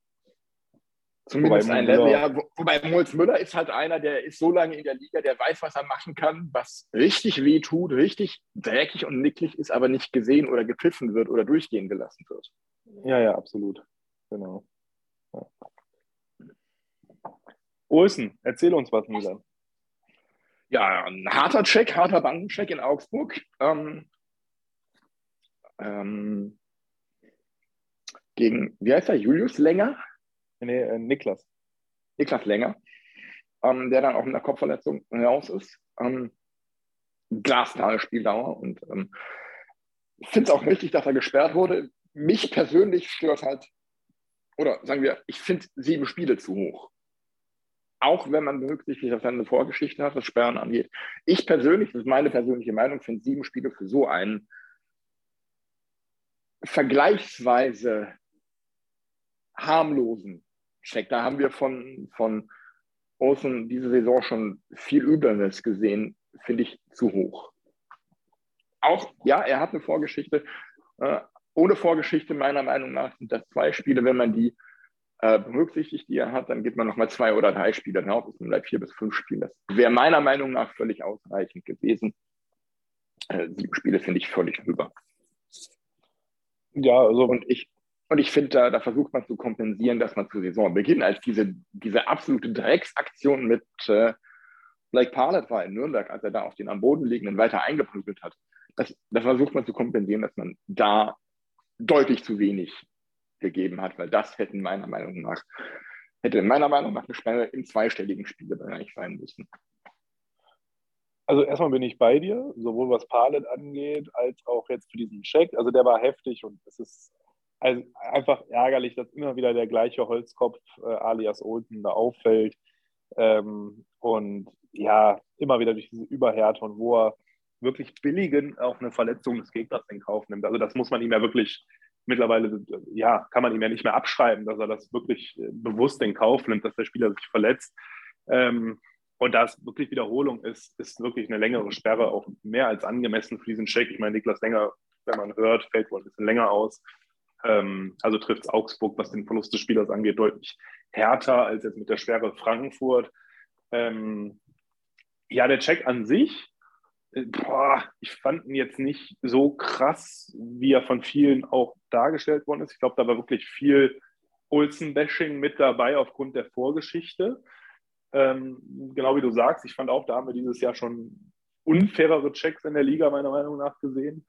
Zumindest Wobei ein Müller- Level, ja. Wo- Wobei Moritz Müller ist halt einer, der ist so lange in der Liga, der weiß, was er machen kann, was richtig weh tut, richtig dreckig und nicklig ist, aber nicht gesehen oder gepfiffen wird oder durchgehen gelassen wird. Ja, ja, absolut. Genau. Ja. Olsen, erzähl uns was, Milan. Ja, ein harter Check, harter Bandencheck in Augsburg. Ähm, ähm, gegen, wie heißt er, Julius Länger? Nee, äh, Niklas. Niklas Länger, ähm, der dann auch mit einer Kopfverletzung raus ist. Ähm, glasklare Spieldauer und ähm, ich finde es auch richtig, dass er gesperrt wurde. Mich persönlich stört halt, oder sagen wir, ich finde sieben Spiele zu hoch. Auch wenn man berücksichtigt, dass er eine Vorgeschichte hat, was Sperren angeht. Ich persönlich, das ist meine persönliche Meinung, finde sieben Spiele für so einen vergleichsweise harmlosen Check. Da haben wir von, von Olsen diese Saison schon viel Übles gesehen, finde ich zu hoch. Auch, ja, er hat eine Vorgeschichte. Äh, ohne Vorgeschichte, meiner Meinung nach, sind das zwei Spiele. Wenn man die äh, berücksichtigt, die er hat, dann geht man nochmal zwei oder drei Spiele drauf. Es sind vielleicht vier bis fünf Spiele. Das wäre meiner Meinung nach völlig ausreichend gewesen. Äh, sieben Spiele finde ich völlig rüber. Ja, also Und ich, und ich finde, da, da versucht man zu kompensieren, dass man zu Saisonbeginn, als diese, diese absolute Drecksaktion mit äh, Blake Parlett war in Nürnberg, als er da auf den am Boden liegenden weiter eingeprügelt hat, das, das versucht man zu kompensieren, dass man da deutlich zu wenig gegeben hat, weil das hätten meiner Meinung nach, hätte meiner Meinung nach eine Sperre im zweistelligen Spielebereich sein müssen. Also erstmal bin ich bei dir, sowohl was Palet angeht, als auch jetzt für diesen Check. Also der war heftig und es ist also einfach ärgerlich, dass immer wieder der gleiche Holzkopf äh, alias Olden da auffällt. Ähm, und ja, immer wieder durch diese Überhärte und wo er wirklich billigen auch eine Verletzung des Gegners in Kauf nimmt. Also das muss man ihm ja wirklich mittlerweile, ja, kann man ihm ja nicht mehr abschreiben, dass er das wirklich äh, bewusst in Kauf nimmt, dass der Spieler sich verletzt. Ähm, und da es wirklich Wiederholung ist, ist wirklich eine längere Sperre auch mehr als angemessen für diesen Check. Ich meine, Niklas Länger, wenn man hört, fällt wohl ein bisschen länger aus. Ähm, also trifft es Augsburg, was den Verlust des Spielers angeht, deutlich härter als jetzt mit der Sperre Frankfurt. Ähm, ja, der Check an sich, äh, boah, ich fand ihn jetzt nicht so krass, wie er von vielen auch dargestellt worden ist. Ich glaube, da war wirklich viel Olsen-Bashing mit dabei aufgrund der Vorgeschichte. Ähm, genau wie du sagst, ich fand auch, da haben wir dieses Jahr schon unfairere Checks in der Liga, meiner Meinung nach, gesehen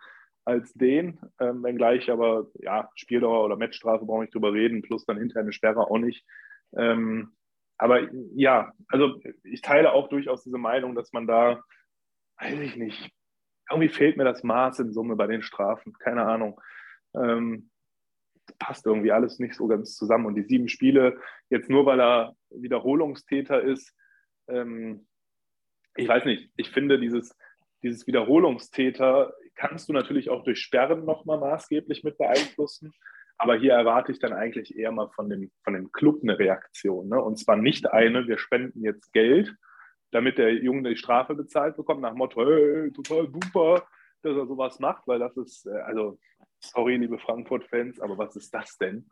als den. Ähm, wenngleich aber, ja, Spieldauer oder Matchstrafe brauche ich drüber reden, plus dann interne Sperre auch nicht. Ähm, aber ja, also ich teile auch durchaus diese Meinung, dass man da, weiß ich nicht, irgendwie fehlt mir das Maß in Summe bei den Strafen. Keine Ahnung. Ähm, passt irgendwie alles nicht so ganz zusammen. Und die sieben Spiele, jetzt nur weil er Wiederholungstäter ist, ähm, ich weiß nicht, ich finde dieses, dieses Wiederholungstäter kannst du natürlich auch durch Sperren nochmal maßgeblich mit beeinflussen. Aber hier erwarte ich dann eigentlich eher mal von dem, von dem Club eine Reaktion. Ne? Und zwar nicht eine, wir spenden jetzt Geld, damit der Junge die Strafe bezahlt bekommt, nach Motto, hey, total super, dass er sowas macht, weil das ist, äh, also, sorry, liebe Frankfurt-Fans, aber was ist das denn?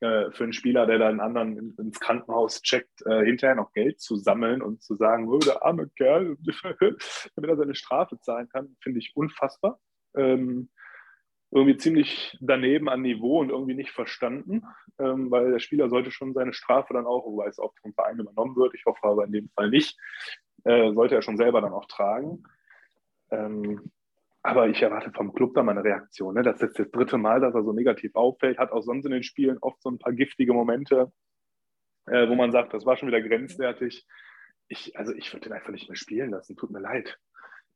Äh, für einen Spieler, der dann anderen ins Krankenhaus checkt, äh, hinterher noch Geld zu sammeln und zu sagen, oh, der arme Kerl, <laughs> damit er seine Strafe zahlen kann, finde ich unfassbar. Ähm, irgendwie ziemlich daneben an Niveau und irgendwie nicht verstanden, ähm, weil der Spieler sollte schon seine Strafe dann auch, wobei es auch vom Verein übernommen wird, ich hoffe aber in dem Fall nicht, äh, sollte er schon selber dann auch tragen. Ähm, aber ich erwarte vom Club da mal eine Reaktion. Ne? Das ist das dritte Mal, dass er so negativ auffällt, hat auch sonst in den Spielen oft so ein paar giftige Momente, äh, wo man sagt, das war schon wieder grenzwertig. Ich, also ich würde den einfach nicht mehr spielen lassen, tut mir leid.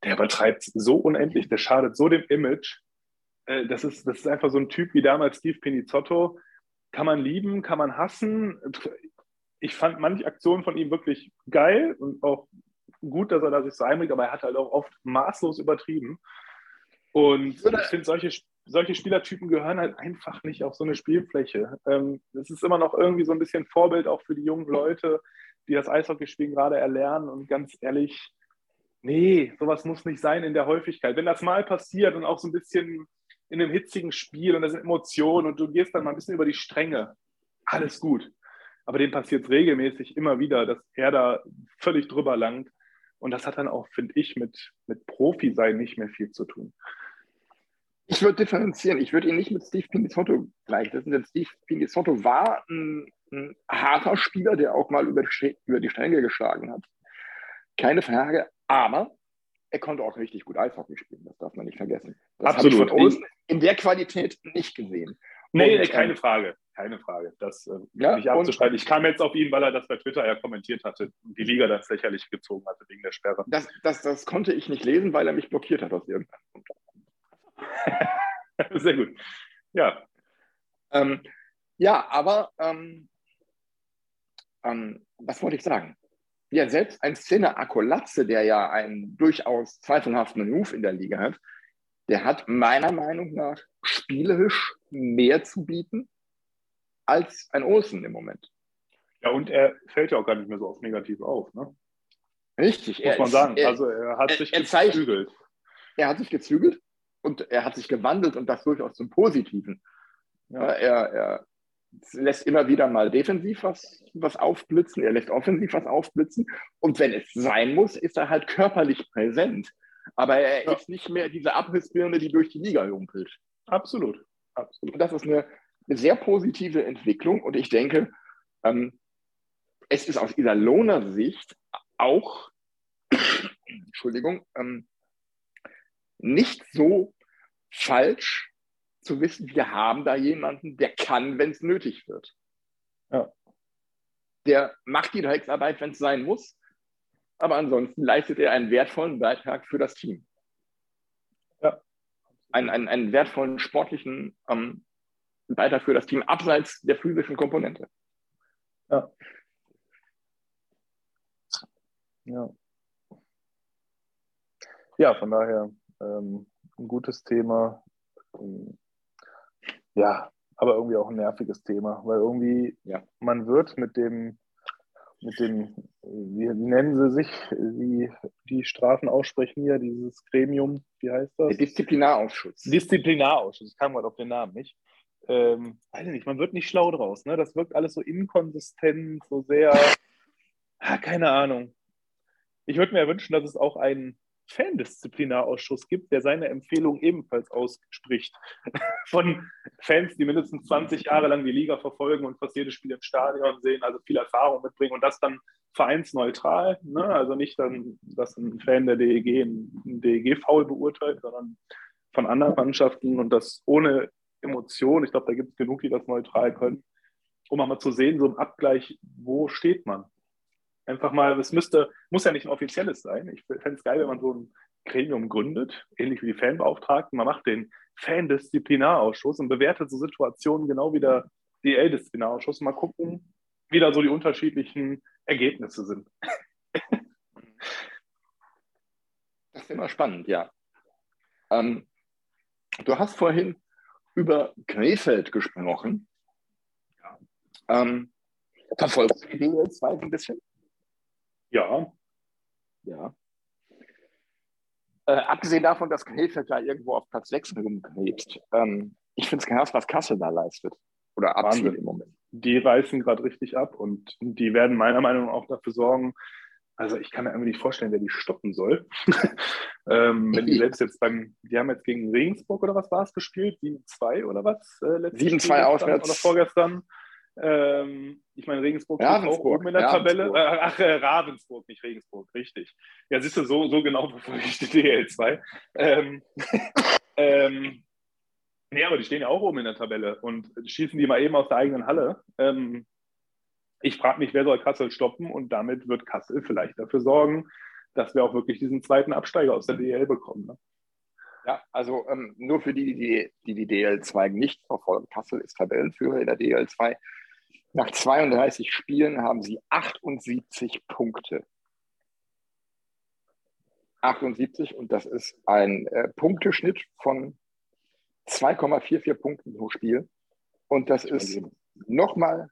Der übertreibt so unendlich, der schadet so dem Image äh, das, ist, das ist einfach so ein Typ wie damals Steve Pinizotto. Kann man lieben, kann man hassen. Ich fand manche Aktionen von ihm wirklich geil und auch gut, dass er da sich so einbringt, aber er hat halt auch oft maßlos übertrieben. Und ich finde, solche, solche Spielertypen gehören halt einfach nicht auf so eine Spielfläche. Ähm, es ist immer noch irgendwie so ein bisschen Vorbild auch für die jungen Leute, die das Eishockeyspielen gerade erlernen. Und ganz ehrlich, nee, sowas muss nicht sein in der Häufigkeit. Wenn das mal passiert und auch so ein bisschen in einem hitzigen Spiel und da sind Emotionen und du gehst dann mal ein bisschen über die Stränge. Alles gut. Aber dem passiert es regelmäßig immer wieder, dass er da völlig drüber langt. Und das hat dann auch, finde ich, mit, mit Profi-Sein nicht mehr viel zu tun. Ich würde differenzieren. Ich würde ihn nicht mit Steve Pinizotto gleichsetzen, denn Steve Pinizotto war ein, ein harter Spieler, der auch mal über die, über die Stränge geschlagen hat. Keine Frage. Aber er konnte auch richtig gut Eishockey spielen, das darf man nicht vergessen. Das Absolut. Ich von Olsen in der Qualität nicht gesehen. Nee, und, keine ähm, Frage. Keine Frage. Das äh, ja, nicht abzustreiten. Ich kam jetzt auf ihn, weil er das bei Twitter ja kommentiert hatte und die Liga das lächerlich gezogen hatte wegen der Sperre. Das, das, das konnte ich nicht lesen, weil er mich blockiert hat aus irgendeinem Grund. <laughs> Sehr gut. Ja. Ähm, ja, aber ähm, ähm was wollte ich sagen? ja, selbst ein Szene Akolatze, der ja einen durchaus zweifelhaften Ruf in der Liga hat, der hat meiner Meinung nach spielerisch mehr zu bieten als ein Olsen im Moment. Ja, und er fällt ja auch gar nicht mehr so oft negativ auf. Ne? Richtig. Muss man ist, sagen. Er, also er hat er, sich er gezügelt. Zeigt, er hat sich gezügelt und er hat sich gewandelt und das durchaus zum Positiven. Ja. Er, er lässt immer wieder mal defensiv was, was aufblitzen, er lässt offensiv was aufblitzen. Und wenn es sein muss, ist er halt körperlich präsent. Aber er ja. ist nicht mehr diese Abrissbirne, die durch die Liga humpelt. Absolut. Absolut. Und das ist eine, eine sehr positive Entwicklung. Und ich denke, ähm, es ist aus dieser Lohner Sicht auch, <coughs> Entschuldigung, ähm, nicht so falsch, zu wissen, wir haben da jemanden, der kann, wenn es nötig wird. Ja. Der macht die Drecksarbeit, wenn es sein muss, aber ansonsten leistet er einen wertvollen Beitrag für das Team. Ja. Einen, einen, einen wertvollen sportlichen ähm, Beitrag für das Team, abseits der physischen Komponente. Ja. Ja. Ja, von daher ähm, ein gutes Thema. Ähm, ja, aber irgendwie auch ein nerviges Thema, weil irgendwie ja. man wird mit dem, mit dem, wie, nennen sie sich, wie die Strafen aussprechen hier, dieses Gremium, wie heißt das? Der Disziplinarausschuss. Disziplinarausschuss, ich kam gerade auf den Namen nicht. Ähm, weiß ich nicht, man wird nicht schlau draus, ne? Das wirkt alles so inkonsistent, so sehr, ah, keine Ahnung. Ich würde mir wünschen, dass es auch einen Fandisziplinarausschuss gibt, der seine Empfehlung ebenfalls ausspricht. <laughs> Von Fans, die mindestens 20 Jahre lang die Liga verfolgen und fast jedes Spiel im Stadion sehen, also viel Erfahrung mitbringen und das dann vereinsneutral. Ne? Also nicht dann, dass ein Fan der DEG ein DEG-Foul beurteilt, sondern von anderen Mannschaften und das ohne Emotion. Ich glaube, da gibt es genug, die das neutral können, um auch mal zu sehen, so im Abgleich, wo steht man? Einfach mal, es müsste, muss ja nicht ein offizielles sein. Ich fände es geil, wenn man so ein Gremium gründet, ähnlich wie die Fanbeauftragten. Man macht den Fan-Disziplinarausschuss und bewertet so Situationen genau wie der DL-Disziplinarausschuss. Mal gucken, wie da so die unterschiedlichen Ergebnisse sind. <laughs> Das ist immer spannend, ja. Ähm, du hast vorhin über Krefeld gesprochen. Ja. Ähm, verfolgst du die DL2 ein bisschen? Ja. Ja. Äh, abgesehen davon, dass Krefeld da irgendwo auf Platz 6 rumkrebst, ähm, ich finde es krass, was Kassel da leistet. Oder abzieht im Moment. Die reißen gerade richtig ab und die werden meiner Meinung nach auch dafür sorgen, also ich kann mir irgendwie nicht vorstellen, wer die stoppen soll. <laughs> ähm, wenn die <laughs> selbst jetzt beim, die haben jetzt gegen Regensburg oder was war es gespielt? 7-2 oder was? Äh, 7-2 auswärts. Oder vorgestern. Ähm, ich meine, Regensburg ist auch oben in der Tabelle. Äh, ach, äh, Ravensburg, nicht Regensburg, richtig. Ja, siehst du, so, so genau <laughs> verfolge ich die DL2. Ähm, <laughs> ähm, nee, aber die stehen ja auch oben in der Tabelle und schießen die mal eben aus der eigenen Halle. Ähm, ich frage mich, wer soll Kassel stoppen und damit wird Kassel vielleicht dafür sorgen, dass wir auch wirklich diesen zweiten Absteiger aus der DL bekommen. Ne? Ja, also ähm, nur für die, die, die die DL2 nicht verfolgen. Kassel ist Tabellenführer in der DL2. Nach 32 Spielen haben sie 78 Punkte. 78 und das ist ein äh, Punkteschnitt von 2,44 Punkten pro Spiel. Und das ist nochmal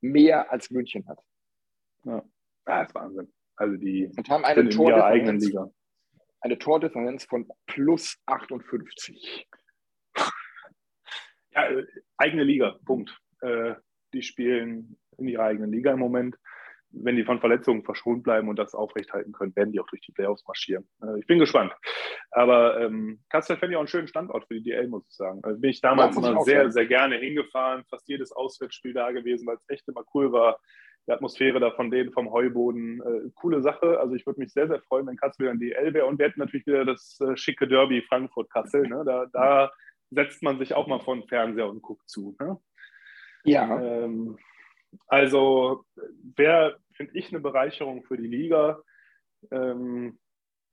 mehr als München hat. Ja, das ist Wahnsinn. Also die und haben eine Liga. Eine Tordifferenz von plus 58. Ja, äh, eigene Liga, Punkt. Äh, die spielen in ihrer eigenen Liga im Moment. Wenn die von Verletzungen verschont bleiben und das aufrechthalten können, werden die auch durch die Playoffs marschieren. Äh, ich bin gespannt. Aber ähm, Kassel fände ich auch einen schönen Standort für die DL, muss ich sagen. Also bin ich damals ja, immer sehr, sehr gerne hingefahren, fast jedes Auswärtsspiel da gewesen, weil es echt immer cool war. Die Atmosphäre da von denen vom Heuboden, äh, coole Sache. Also ich würde mich sehr, sehr freuen, wenn Kassel wieder in die DL wäre. Und wir hätten natürlich wieder das äh, schicke Derby Frankfurt-Kassel. Ne? Da, da setzt man sich auch mal vor den Fernseher und guckt zu. Ne? Ja. Ähm, also wäre, finde ich, eine Bereicherung für die Liga. Ähm,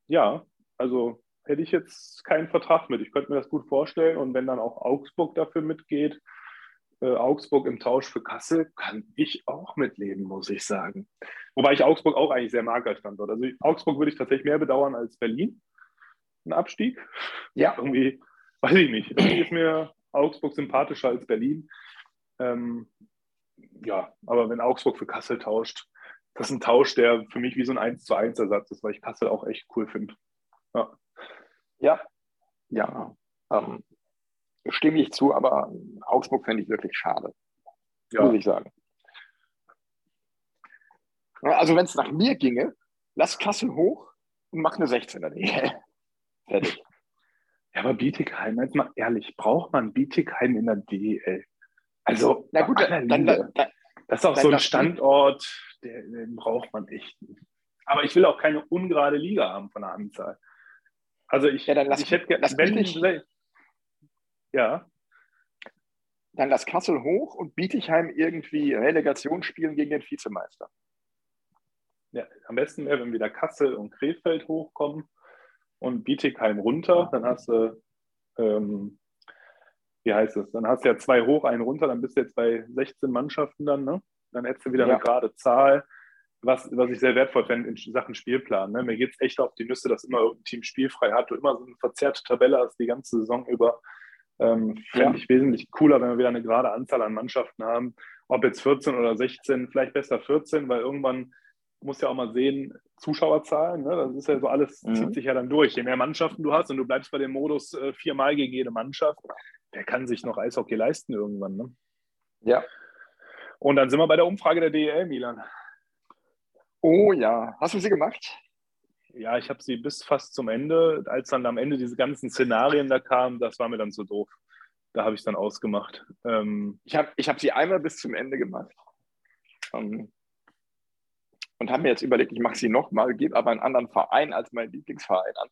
ja, also hätte ich jetzt keinen Vertrag mit. Ich könnte mir das gut vorstellen. Und wenn dann auch Augsburg dafür mitgeht, äh, Augsburg im Tausch für Kassel, kann ich auch mitleben, muss ich sagen. Wobei ich Augsburg auch eigentlich sehr mag als Standort. Also Augsburg würde ich tatsächlich mehr bedauern als Berlin. Ein Abstieg. Ja. Irgendwie, weiß ich nicht. Irgendwie ist mir Augsburg sympathischer als Berlin. Ähm, ja, aber wenn Augsburg für Kassel tauscht, das ist ein Tausch, der für mich wie so ein 1 zu 1 Ersatz ist, weil ich Kassel auch echt cool finde. Ja. Ja, ja. Ähm, stimme ich zu, aber Augsburg fände ich wirklich schade. Ja. Muss ich sagen. Also, wenn es nach mir ginge, lass Kassel hoch und mach eine 16er. <laughs> Fertig. Ja, aber Bietigheim, jetzt mal ehrlich, braucht man Bietigheim in der DEL? Also, na gut, dann, dann, dann, das ist auch so ein Standort, den, den braucht man echt nicht. Aber ich will auch keine ungerade Liga haben von der Anzahl. Also ich, ja, dann lass, ich hätte lass wenn, nicht, ja. Dann lass Kassel hoch und Bietigheim irgendwie Relegation spielen gegen den Vizemeister. Ja, am besten wäre, wenn wieder Kassel und Krefeld hochkommen und Bietigheim runter. Dann hast du ähm, wie heißt es? Dann hast du ja zwei hoch, einen runter, dann bist du jetzt bei 16 Mannschaften dann, ne? Dann hättest du wieder ja. eine gerade Zahl, was, was ich sehr wertvoll fände in Sachen Spielplan. Ne? Mir geht es echt auf die Nüsse, dass immer irgendein Team spielfrei hat. Du immer so eine verzerrte Tabelle hast die ganze Saison über. Ähm, Fände ja. ich wesentlich cooler, wenn wir wieder eine gerade Anzahl an Mannschaften haben. Ob jetzt 14 oder 16, vielleicht besser 14, weil irgendwann muss ja auch mal sehen, Zuschauerzahlen, ne? das ist ja so alles, mhm. zieht sich ja dann durch. Je mehr Mannschaften du hast und du bleibst bei dem Modus äh, viermal gegen jede Mannschaft, der kann sich noch Eishockey leisten irgendwann. Ne? Ja. Und dann sind wir bei der Umfrage der DEL, Milan. Oh ja, hast du sie gemacht? Ja, ich habe sie bis fast zum Ende. Als dann am Ende diese ganzen Szenarien da kamen, das war mir dann zu doof. Da habe ich dann ausgemacht. Ähm, ich habe ich hab sie einmal bis zum Ende gemacht. Um, und habe mir jetzt überlegt, ich mache sie nochmal, gebe aber einen anderen Verein als meinen Lieblingsverein an.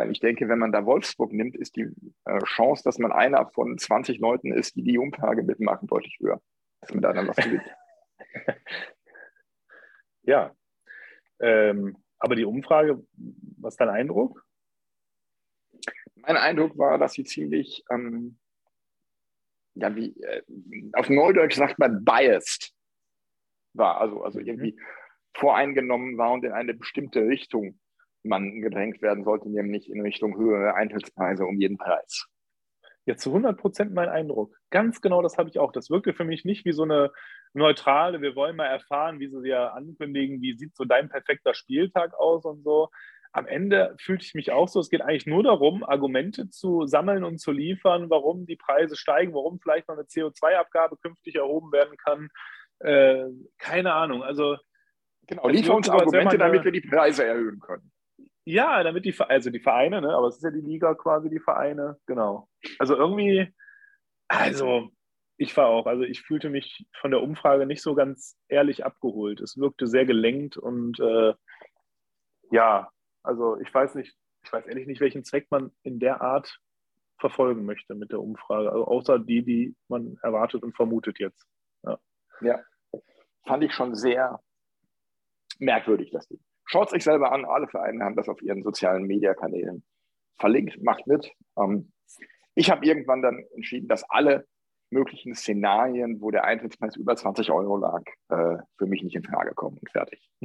Weil ich denke, wenn man da Wolfsburg nimmt, ist die äh, Chance, dass man einer von 20 Leuten ist, die die Umfrage mitmachen, deutlich höher. Dass man da dann was <laughs> gewinnt. ja. Ähm, aber die Umfrage Was ist dein Eindruck? Mein Eindruck war, dass sie ziemlich, ähm, ja, wie, äh, auf Neudeutsch sagt man biased war, also, also mhm. irgendwie voreingenommen war und in eine bestimmte Richtung man gedrängt werden sollte, nämlich in Richtung höhere Eintrittspreise um jeden Preis. Ja, zu 100 Prozent mein Eindruck. Ganz genau das habe ich auch. Das wirkte für mich nicht wie so eine neutrale, wir wollen mal erfahren, wie sie ja ankündigen, wie sieht so dein perfekter Spieltag aus und so. Am Ende fühlte ich mich auch so, es geht eigentlich nur darum, Argumente zu sammeln und zu liefern, warum die Preise steigen, warum vielleicht noch eine CO2-Abgabe künftig erhoben werden kann. Äh, keine Ahnung. Also genau, liefer uns Argumente, damit wir die Preise erhöhen können. Ja, damit die, also die Vereine, ne? aber es ist ja die Liga quasi, die Vereine, genau. Also irgendwie, also ich war auch, also ich fühlte mich von der Umfrage nicht so ganz ehrlich abgeholt. Es wirkte sehr gelenkt und äh, ja, also ich weiß nicht, ich weiß ehrlich nicht, welchen Zweck man in der Art verfolgen möchte mit der Umfrage, also außer die, die man erwartet und vermutet jetzt. Ja, ja. fand ich schon sehr merkwürdig, das Ding. Schaut es euch selber an. Alle Vereine haben das auf ihren sozialen Mediakanälen verlinkt. Macht mit. Ähm, ich habe irgendwann dann entschieden, dass alle möglichen Szenarien, wo der Eintrittspreis über 20 Euro lag, äh, für mich nicht in Frage kommen und fertig. <laughs>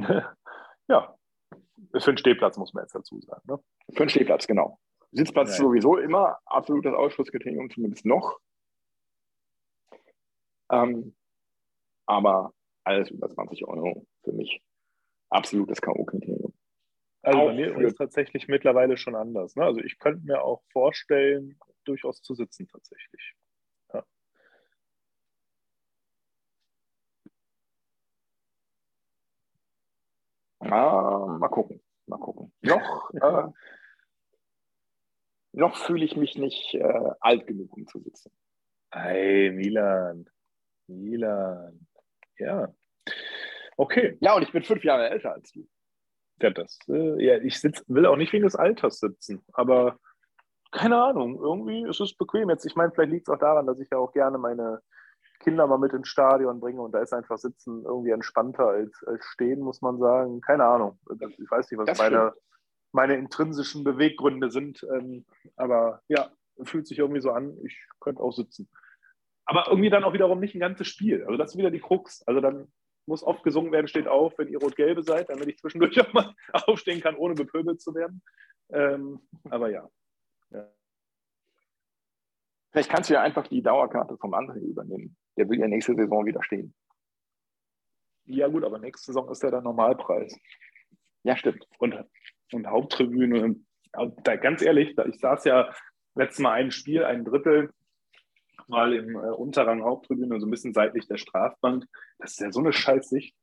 ja, für einen Stehplatz muss man jetzt dazu sagen. Ne? Für einen Stehplatz, genau. Sitzplatz ja, sowieso immer absolutes Ausschlusskriterium, zumindest noch. Ähm, aber alles über 20 Euro für mich absolutes K.O.-Kriterium. Also bei mir ist es tatsächlich mittlerweile schon anders. Ne? Also ich könnte mir auch vorstellen, durchaus zu sitzen tatsächlich. Ja. Ah, mal gucken. Mal gucken. Noch, äh, noch fühle ich mich nicht äh, alt genug, um zu sitzen. Hey, Milan. Milan. Ja. Okay. Ja, und ich bin fünf Jahre älter als du. Ja, das, äh, ja ich sitz, will auch nicht wegen des Alters sitzen, aber keine Ahnung, irgendwie ist es bequem. Jetzt, ich meine, vielleicht liegt es auch daran, dass ich ja auch gerne meine Kinder mal mit ins Stadion bringe und da ist einfach Sitzen irgendwie entspannter als, als Stehen, muss man sagen. Keine Ahnung. Ich weiß nicht, was meine, meine intrinsischen Beweggründe sind, ähm, aber ja, fühlt sich irgendwie so an, ich könnte auch sitzen. Aber irgendwie dann auch wiederum nicht ein ganzes Spiel. Also das ist wieder die Krux. Also dann muss oft gesungen werden, steht auf, wenn ihr rot-gelbe seid, damit ich zwischendurch <laughs> auch mal aufstehen kann, ohne bepöbelt zu werden. Ähm, aber ja. ja. Vielleicht kannst du ja einfach die Dauerkarte vom André übernehmen. Der will ja nächste Saison wieder stehen. Ja, gut, aber nächste Saison ist ja der Normalpreis. Ja, stimmt. Und, und Haupttribüne. Da, ganz ehrlich, ich saß ja letztes Mal ein Spiel, ein Drittel mal im äh, Unterrang Haupttribüne, so ein bisschen seitlich der Strafbank. Das ist ja so eine Scheißsicht.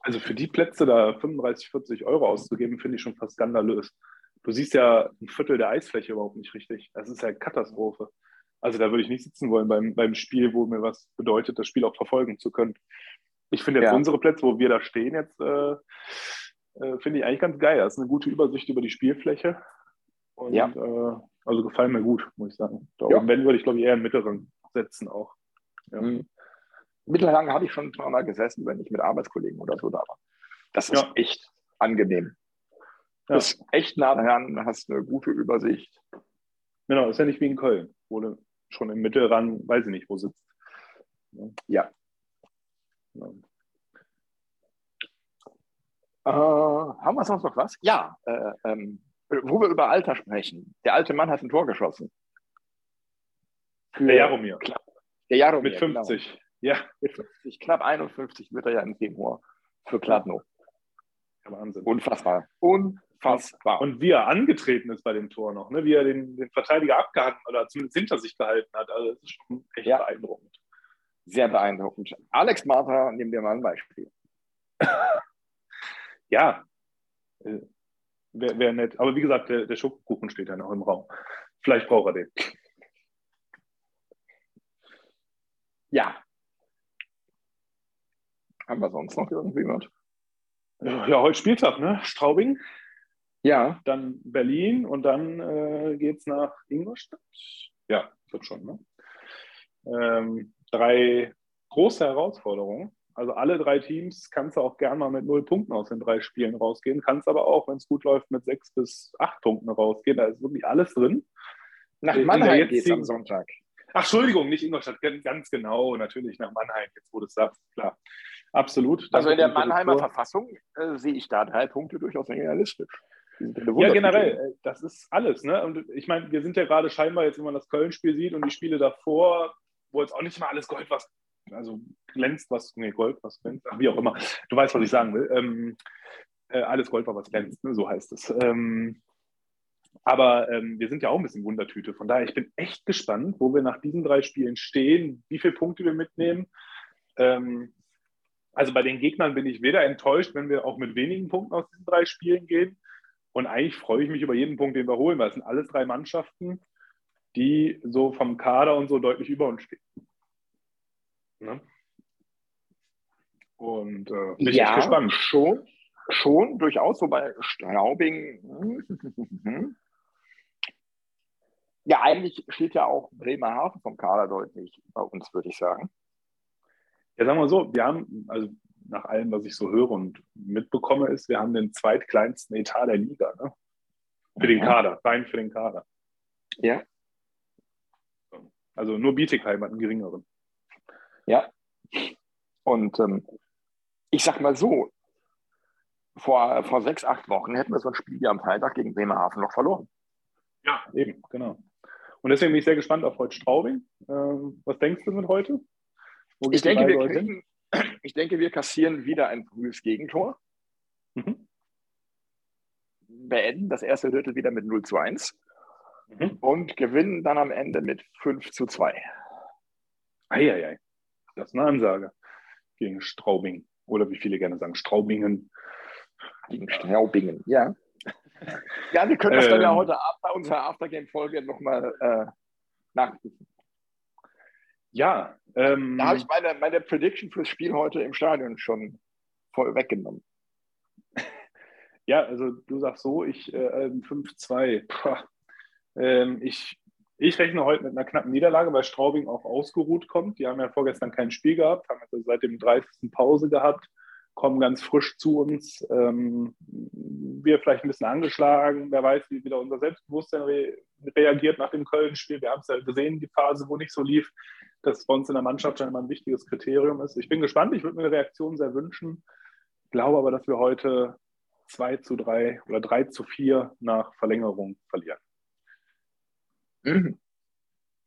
Also für die Plätze da 35, 40 Euro auszugeben, finde ich schon fast skandalös. Du siehst ja ein Viertel der Eisfläche überhaupt nicht richtig. Das ist ja Katastrophe. Also da würde ich nicht sitzen wollen beim, beim Spiel, wo mir was bedeutet, das Spiel auch verfolgen zu können. Ich finde jetzt ja. unsere Plätze, wo wir da stehen, jetzt äh, äh, finde ich eigentlich ganz geil. Das ist eine gute Übersicht über die Spielfläche. Und ja. äh, also gefallen mir gut, muss ich sagen. Da ja. oben, wenn, würde ich glaube ich eher im mittleren setzen auch. Ja. Mhm. Mittelrang habe ich schon Mal gesessen, wenn ich mit Arbeitskollegen oder so da war. Das ist ja. echt angenehm. Ja. Das ist echt nah dran, hast eine gute Übersicht. Genau, ist ja nicht wie in Köln, wo du schon im Mittelrang, weiß ich nicht, wo sitzt. Ja. ja. Äh, haben wir sonst noch was? Ja, äh, ähm, wo wir über Alter sprechen. Der alte Mann hat ein Tor geschossen. Für der Jaromir. Der Jaromir. Mit 50. Genau. Ja. Mit 50. Knapp 51 wird er ja im Februar für Kladno. Wahnsinn. Unfassbar. Unfassbar. Und wie er angetreten ist bei dem Tor noch, ne? wie er den, den Verteidiger abgehalten oder zumindest hinter sich gehalten hat. Also das ist schon echt ja. beeindruckend. Sehr beeindruckend. Alex Martha, nimm dir mal ein Beispiel. <laughs> ja, äh, wäre wär nett. Aber wie gesagt, der, der Schokokuchen steht ja noch im Raum. Vielleicht braucht er den. Ja. Haben wir sonst noch irgendwie was? Ja, heute Spieltag, ne? Straubing. Ja. Dann Berlin und dann äh, geht es nach Ingolstadt. Ja, wird schon, ne? Ähm, drei große Herausforderungen. Also alle drei Teams kannst du auch gern mal mit null Punkten aus den drei Spielen rausgehen, kannst aber auch, wenn es gut läuft, mit sechs bis acht Punkten rausgehen. Da ist wirklich alles drin. Nach Mannheim geht es am Sonntag. Ach, Entschuldigung, nicht Ingolstadt, ganz genau, natürlich nach Mannheim, jetzt wo du es sagst, klar. Absolut. Also in der Mannheimer Verfassung äh, sehe ich da drei Punkte durchaus realistisch. Ja, generell, äh, das ist alles. Ne? Und ich meine, wir sind ja gerade scheinbar jetzt, wenn man das Köln-Spiel sieht und die Spiele davor, wo jetzt auch nicht mal alles Gold was, also glänzt, was, nee, Gold, was glänzt, wie auch immer. Du weißt, was ich sagen will. Ähm, äh, alles Gold war was glänzt, ne? so heißt es. Ähm, aber ähm, wir sind ja auch ein bisschen Wundertüte. Von daher, ich bin echt gespannt, wo wir nach diesen drei Spielen stehen, wie viele Punkte wir mitnehmen. Ähm, also bei den Gegnern bin ich weder enttäuscht, wenn wir auch mit wenigen Punkten aus diesen drei Spielen gehen. Und eigentlich freue ich mich über jeden Punkt, den wir holen, weil es sind alles drei Mannschaften, die so vom Kader und so deutlich über uns stehen. Ne? Und äh, bin ja, gespannt. Schon, schon durchaus, wobei Straubing. <laughs> ja, eigentlich steht ja auch Bremerhaven vom Kader deutlich bei uns, würde ich sagen. Ja, sagen wir so, wir haben, also nach allem, was ich so höre und mitbekomme, ist, wir haben den zweitkleinsten Etat der Liga. Ne? Für den Kader, rein für den Kader. Ja. Also nur Bietigheim hat einen geringeren. Ja. Und ähm, ich sag mal so, vor, vor sechs, acht Wochen hätten wir so ein Spiel wie am Freitag gegen Bremerhaven noch verloren. Ja, eben, genau. Und deswegen bin ich sehr gespannt auf heute Straubing. Ähm, was denkst du mit heute? ich denke, wir kriegen, ich denke, wir kassieren wieder ein frühes Gegentor. Mhm. Beenden das erste Drittel wieder mit 0 zu 1 mhm. und gewinnen dann am Ende mit 5 zu 2. Eieiei. Das ist eine Ansage gegen Straubing. Oder wie viele gerne sagen, Straubingen. Gegen Straubingen, ja. Ja, wir können das dann ja ähm. heute Abend bei unserer Aftergame-Folge nochmal äh, nachprüfen. Ja. Ähm, da habe ich meine, meine Prediction fürs Spiel heute im Stadion schon voll weggenommen. <laughs> Ja, also du sagst so, ich äh, 5-2. Ähm, ich, ich rechne heute mit einer knappen Niederlage, weil Straubing auch ausgeruht kommt. Die haben ja vorgestern kein Spiel gehabt, haben also seit dem 30. Pause gehabt, kommen ganz frisch zu uns. Ähm, wir vielleicht ein bisschen angeschlagen. Wer weiß, wie wieder unser Selbstbewusstsein re reagiert nach dem Köln-Spiel. Wir haben es ja gesehen, die Phase, wo nicht so lief das bei uns in der Mannschaft schon immer ein wichtiges Kriterium ist. Ich bin gespannt, ich würde mir eine Reaktion sehr wünschen. Glaube aber, dass wir heute 2 zu 3 oder 3 zu 4 nach Verlängerung verlieren. Mhm.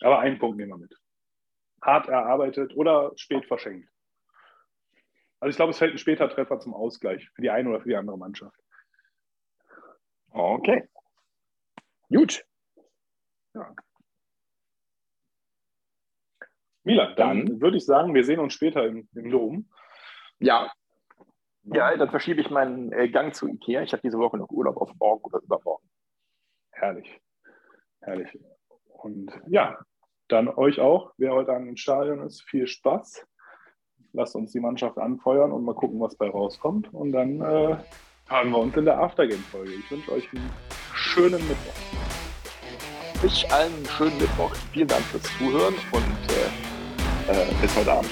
Aber einen Punkt nehmen wir mit. Hart erarbeitet oder spät verschenkt. Also ich glaube, es fällt ein später Treffer zum Ausgleich für die eine oder für die andere Mannschaft. Okay. Gut. Ja. Milan, dann, dann würde ich sagen, wir sehen uns später im, im Dom. Ja. Ja, dann verschiebe ich meinen äh, Gang zu Ikea. Ich habe diese Woche noch Urlaub auf morgen oder übermorgen. Herrlich. Herrlich. Und ja, dann euch auch, wer heute an dem Stadion ist, viel Spaß. Lasst uns die Mannschaft anfeuern und mal gucken, was bei rauskommt. Und dann äh, hören wir uns in der Aftergame-Folge. Ich wünsche euch einen schönen Mittwoch. Ich allen einen schönen Mittwoch. Vielen Dank fürs Zuhören und äh, äh, bis heute Abend